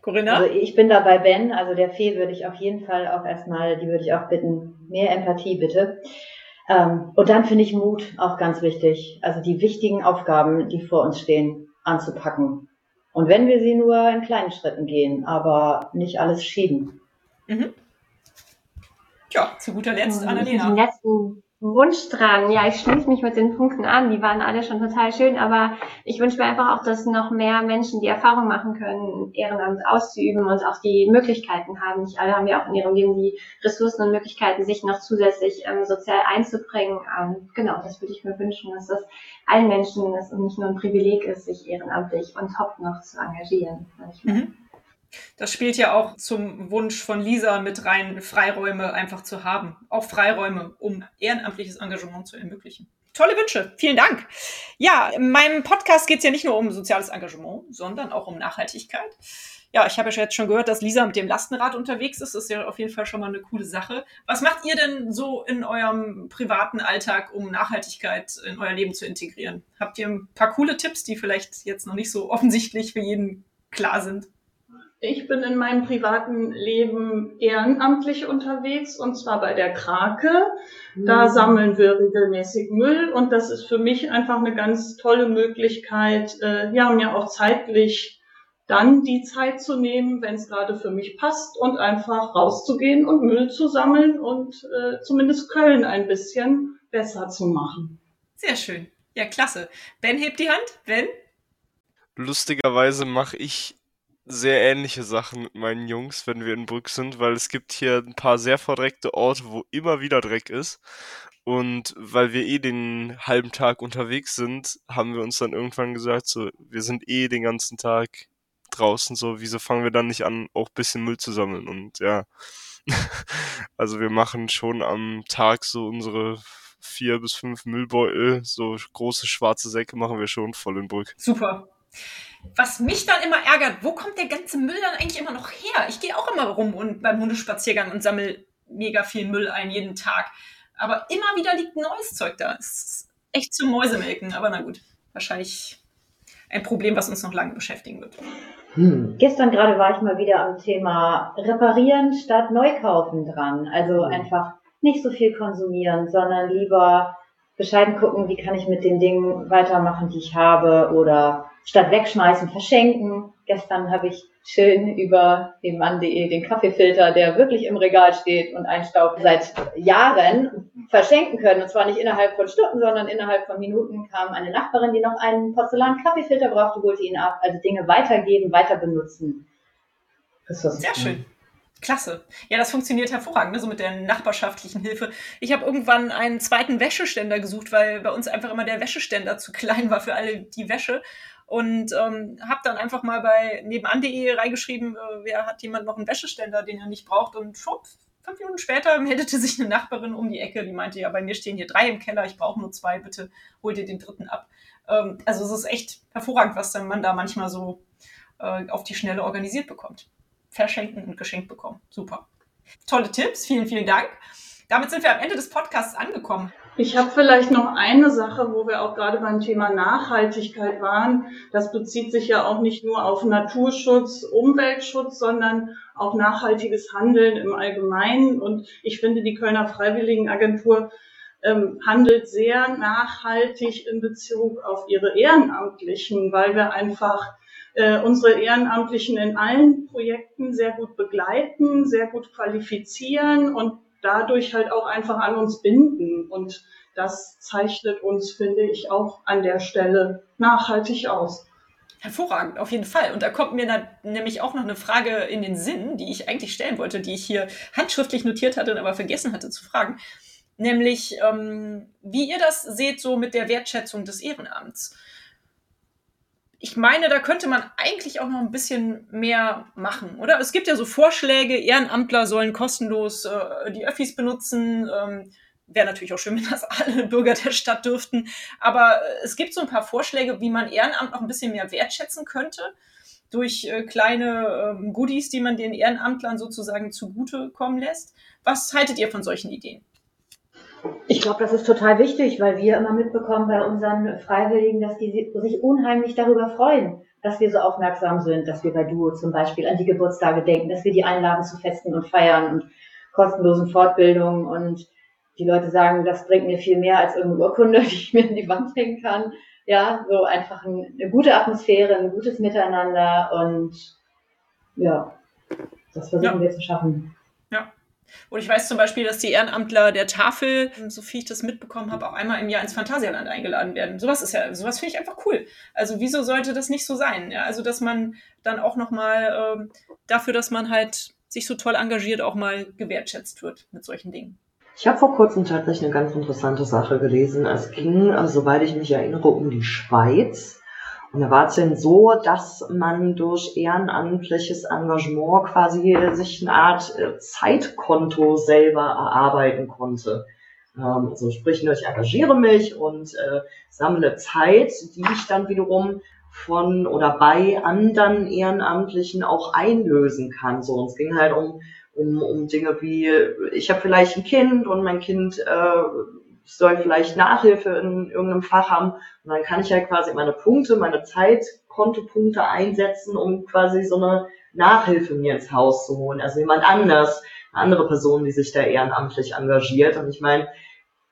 C: Corinna? Also ich bin da bei Ben, also der Fee würde ich auf jeden Fall auch erstmal, die würde ich auch bitten, mehr Empathie bitte. Ähm, und dann finde ich Mut auch ganz wichtig. Also die wichtigen Aufgaben, die vor uns stehen, anzupacken. Und wenn wir sie nur in kleinen Schritten gehen, aber nicht alles schieben.
A: Mhm. Ja, zu guter Letzt, Annalena.
B: Wunsch dran. Ja, ich schließe mich mit den Punkten an. Die waren alle schon total schön, aber ich wünsche mir einfach auch, dass noch mehr Menschen die Erfahrung machen können, Ehrenamt auszuüben und auch die Möglichkeiten haben. Nicht alle haben ja auch in ihrem Leben die Ressourcen und Möglichkeiten, sich noch zusätzlich ähm, sozial einzubringen. Ähm, genau, das würde ich mir wünschen, dass das allen Menschen ist und nicht nur ein Privileg ist, sich ehrenamtlich und top noch zu engagieren. Mhm.
A: Das spielt ja auch zum Wunsch von Lisa mit rein, Freiräume einfach zu haben. Auch Freiräume, um ehrenamtliches Engagement zu ermöglichen. Tolle Wünsche. Vielen Dank. Ja, in meinem Podcast geht es ja nicht nur um soziales Engagement, sondern auch um Nachhaltigkeit. Ja, ich habe ja jetzt schon gehört, dass Lisa mit dem Lastenrad unterwegs ist. Das ist ja auf jeden Fall schon mal eine coole Sache. Was macht ihr denn so in eurem privaten Alltag, um Nachhaltigkeit in euer Leben zu integrieren? Habt ihr ein paar coole Tipps, die vielleicht jetzt noch nicht so offensichtlich für jeden klar sind?
D: Ich bin in meinem privaten Leben ehrenamtlich unterwegs und zwar bei der Krake. Da mhm. sammeln wir regelmäßig Müll und das ist für mich einfach eine ganz tolle Möglichkeit, äh, ja, mir auch zeitlich dann die Zeit zu nehmen, wenn es gerade für mich passt und einfach rauszugehen und Müll zu sammeln und äh, zumindest Köln ein bisschen besser zu machen.
A: Sehr schön. Ja, klasse. Ben hebt die Hand. Ben?
F: Lustigerweise mache ich sehr ähnliche Sachen mit meinen Jungs, wenn wir in Brück sind, weil es gibt hier ein paar sehr verdreckte Orte, wo immer wieder Dreck ist. Und weil wir eh den halben Tag unterwegs sind, haben wir uns dann irgendwann gesagt, so, wir sind eh den ganzen Tag draußen, so, wieso fangen wir dann nicht an, auch bisschen Müll zu sammeln? Und ja, also wir machen schon am Tag so unsere vier bis fünf Müllbeutel, so große schwarze Säcke machen wir schon voll in Brück.
A: Super was mich dann immer ärgert, wo kommt der ganze Müll dann eigentlich immer noch her? Ich gehe auch immer rum und beim Hundespaziergang und sammle mega viel Müll ein jeden Tag. Aber immer wieder liegt neues Zeug da. Es ist echt zum Mäusemelken, aber na gut. Wahrscheinlich ein Problem, was uns noch lange beschäftigen wird.
C: Hm. Gestern gerade war ich mal wieder am Thema Reparieren statt Neukaufen dran. Also hm. einfach nicht so viel konsumieren, sondern lieber bescheiden gucken, wie kann ich mit den Dingen weitermachen, die ich habe oder statt wegschmeißen, verschenken. Gestern habe ich schön über den Mann.de den Kaffeefilter, der wirklich im Regal steht und einstaubt, seit Jahren verschenken können. Und zwar nicht innerhalb von Stunden, sondern innerhalb von Minuten kam eine Nachbarin, die noch einen Porzellan-Kaffeefilter brauchte, holte ihn ab. Also Dinge weitergeben, weiter benutzen.
A: Sehr schön. Klasse. Ja, das funktioniert hervorragend, ne? so mit der nachbarschaftlichen Hilfe. Ich habe irgendwann einen zweiten Wäscheständer gesucht, weil bei uns einfach immer der Wäscheständer zu klein war für alle die Wäsche und ähm, habe dann einfach mal bei nebenan.de reingeschrieben, äh, wer hat jemand noch einen Wäscheständer, den er nicht braucht und schwupp, fünf Minuten später meldete sich eine Nachbarin um die Ecke, die meinte, ja, bei mir stehen hier drei im Keller, ich brauche nur zwei, bitte hol dir den dritten ab. Ähm, also es ist echt hervorragend, was dann man da manchmal so äh, auf die Schnelle organisiert bekommt. Verschenken und geschenkt bekommen. Super. Tolle Tipps, vielen, vielen Dank. Damit sind wir am Ende des Podcasts angekommen.
D: Ich habe vielleicht noch eine Sache, wo wir auch gerade beim Thema Nachhaltigkeit waren. Das bezieht sich ja auch nicht nur auf Naturschutz, Umweltschutz, sondern auch nachhaltiges Handeln im Allgemeinen. Und ich finde, die Kölner Freiwilligenagentur ähm, handelt sehr nachhaltig in Bezug auf ihre Ehrenamtlichen, weil wir einfach äh, unsere Ehrenamtlichen in allen Projekten sehr gut begleiten, sehr gut qualifizieren und dadurch halt auch einfach an uns binden. Und das zeichnet uns, finde ich, auch an der Stelle nachhaltig aus.
A: Hervorragend, auf jeden Fall. Und da kommt mir da nämlich auch noch eine Frage in den Sinn, die ich eigentlich stellen wollte, die ich hier handschriftlich notiert hatte aber vergessen hatte zu fragen. Nämlich, ähm, wie ihr das seht, so mit der Wertschätzung des Ehrenamts. Ich meine, da könnte man eigentlich auch noch ein bisschen mehr machen, oder? Es gibt ja so Vorschläge, Ehrenamtler sollen kostenlos äh, die Öffis benutzen. Ähm, Wäre natürlich auch schön, wenn das alle Bürger der Stadt dürften. Aber äh, es gibt so ein paar Vorschläge, wie man Ehrenamt noch ein bisschen mehr wertschätzen könnte. Durch äh, kleine ähm, Goodies, die man den Ehrenamtlern sozusagen zugutekommen lässt. Was haltet ihr von solchen Ideen?
C: Ich glaube, das ist total wichtig, weil wir immer mitbekommen bei unseren Freiwilligen, dass die sich unheimlich darüber freuen, dass wir so aufmerksam sind, dass wir bei Duo zum Beispiel an die Geburtstage denken, dass wir die einladen zu Festen und Feiern und kostenlosen Fortbildungen und die Leute sagen, das bringt mir viel mehr als irgendeine Urkunde, die ich mir in die Wand hängen kann. Ja, so einfach eine gute Atmosphäre, ein gutes Miteinander und ja, das versuchen ja. wir zu schaffen.
A: Ja. Und ich weiß zum Beispiel, dass die Ehrenamtler der Tafel, so viel ich das mitbekommen habe, auch einmal im Jahr ins Phantasialand eingeladen werden. Sowas ist ja, sowas finde ich einfach cool. Also wieso sollte das nicht so sein? Ja, also dass man dann auch nochmal ähm, dafür, dass man halt sich so toll engagiert, auch mal gewertschätzt wird mit solchen Dingen.
E: Ich habe vor kurzem tatsächlich eine ganz interessante Sache gelesen. Es ging, also, soweit ich mich erinnere, um die Schweiz. Und da war es denn so, dass man durch ehrenamtliches Engagement quasi sich eine Art äh, Zeitkonto selber erarbeiten konnte. Ähm, also sprich, ich engagiere mich und äh, sammle Zeit, die ich dann wiederum von oder bei anderen Ehrenamtlichen auch einlösen kann. So, und es ging halt um um, um Dinge wie, ich habe vielleicht ein Kind und mein Kind äh, soll vielleicht Nachhilfe in irgendeinem Fach haben und dann kann ich ja quasi meine Punkte, meine Zeitkontopunkte einsetzen, um quasi so eine Nachhilfe mir ins Haus zu holen. Also jemand anders, eine andere Person, die sich da ehrenamtlich engagiert. Und ich meine,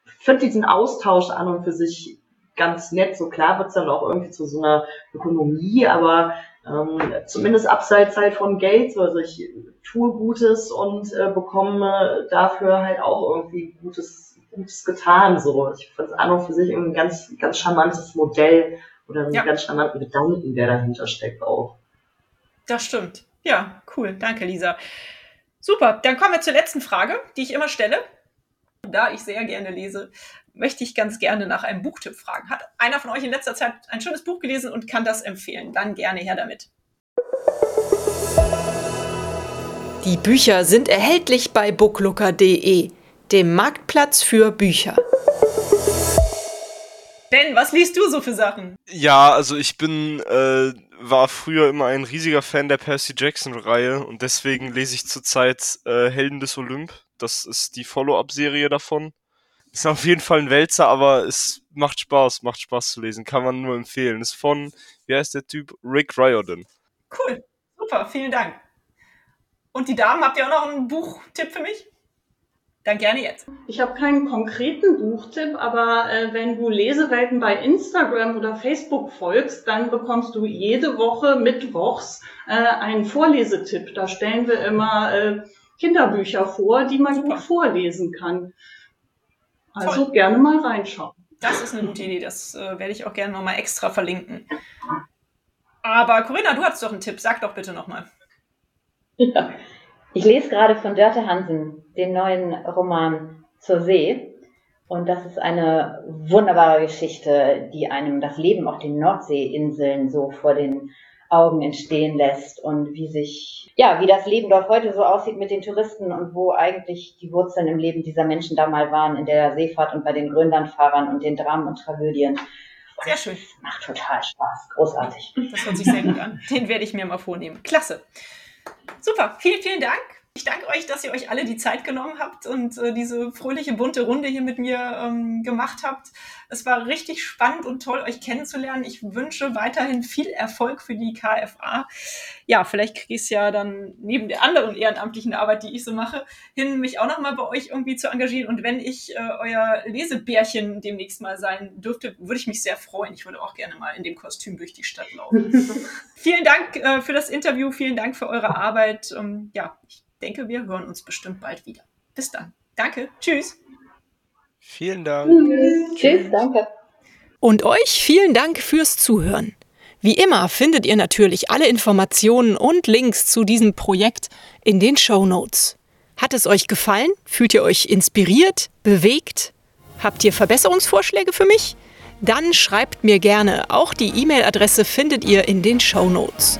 E: ich finde diesen Austausch an und für sich ganz nett. So klar wird's dann auch irgendwie zu so einer Ökonomie, aber ähm, zumindest abseits halt von Geld. Also ich tue Gutes und äh, bekomme dafür halt auch irgendwie Gutes, Gutes getan. So, ich finde es an und für sich ein ganz, ganz charmantes Modell oder einen ja. ganz charmanten Gedanken, der dahinter steckt auch.
A: Das stimmt. Ja, cool. Danke, Lisa. Super. Dann kommen wir zur letzten Frage, die ich immer stelle. Da ich sehr gerne lese, möchte ich ganz gerne nach einem Buchtipp fragen. Hat einer von euch in letzter Zeit ein schönes Buch gelesen und kann das empfehlen? Dann gerne her damit. Die Bücher sind erhältlich bei booklooker.de, dem Marktplatz für Bücher. Ben, was liest du so für Sachen?
F: Ja, also ich bin, äh, war früher immer ein riesiger Fan der Percy Jackson-Reihe und deswegen lese ich zurzeit äh, Helden des Olymp. Das ist die Follow-up-Serie davon. Ist auf jeden Fall ein Wälzer, aber es macht Spaß, macht Spaß zu lesen. Kann man nur empfehlen. Ist von, wie heißt der Typ? Rick Riordan.
A: Cool, super, vielen Dank. Und die Damen, habt ihr auch noch einen Buchtipp für mich? Dann gerne jetzt.
D: Ich habe keinen konkreten Buchtipp, aber äh, wenn du Lesewelten bei Instagram oder Facebook folgst, dann bekommst du jede Woche mittwochs äh, einen Vorlesetipp. Da stellen wir immer äh, Kinderbücher vor, die man gut vorlesen kann. Also Toll. gerne mal reinschauen.
A: Das ist eine gute Idee. Das äh, werde ich auch gerne nochmal extra verlinken. Aber Corinna, du hast doch einen Tipp. Sag doch bitte nochmal.
C: Ja. Ich lese gerade von Dörte Hansen den neuen Roman Zur See. Und das ist eine wunderbare Geschichte, die einem das Leben auf den Nordseeinseln so vor den Augen entstehen lässt und wie sich, ja, wie das Leben dort heute so aussieht mit den Touristen und wo eigentlich die Wurzeln im Leben dieser Menschen da mal waren, in der Seefahrt und bei den Grönlandfahrern und den Dramen und Tragödien.
A: Sehr schön.
C: Macht total Spaß. Großartig.
A: Das hört sich sehr gut an. Den werde ich mir mal vornehmen. Klasse. Super. Vielen, vielen Dank. Ich danke euch, dass ihr euch alle die Zeit genommen habt und äh, diese fröhliche, bunte Runde hier mit mir ähm, gemacht habt. Es war richtig spannend und toll, euch kennenzulernen. Ich wünsche weiterhin viel Erfolg für die KFA. Ja, vielleicht kriege ich es ja dann neben der anderen ehrenamtlichen Arbeit, die ich so mache, hin, mich auch nochmal bei euch irgendwie zu engagieren. Und wenn ich äh, euer Lesebärchen demnächst mal sein dürfte, würde ich mich sehr freuen. Ich würde auch gerne mal in dem Kostüm durch die Stadt laufen. vielen Dank äh, für das Interview, vielen Dank für eure Arbeit. Ähm, ja, ich denke, wir hören uns bestimmt bald wieder. Bis dann. Danke. Tschüss.
F: Vielen Dank.
B: Tschüss, Tschüss danke.
A: Und euch vielen Dank fürs Zuhören. Wie immer findet ihr natürlich alle Informationen und Links zu diesem Projekt in den Show Notes. Hat es euch gefallen? Fühlt ihr euch inspiriert, bewegt? Habt ihr Verbesserungsvorschläge für mich? Dann schreibt mir gerne. Auch die E-Mail-Adresse findet ihr in den Show Notes.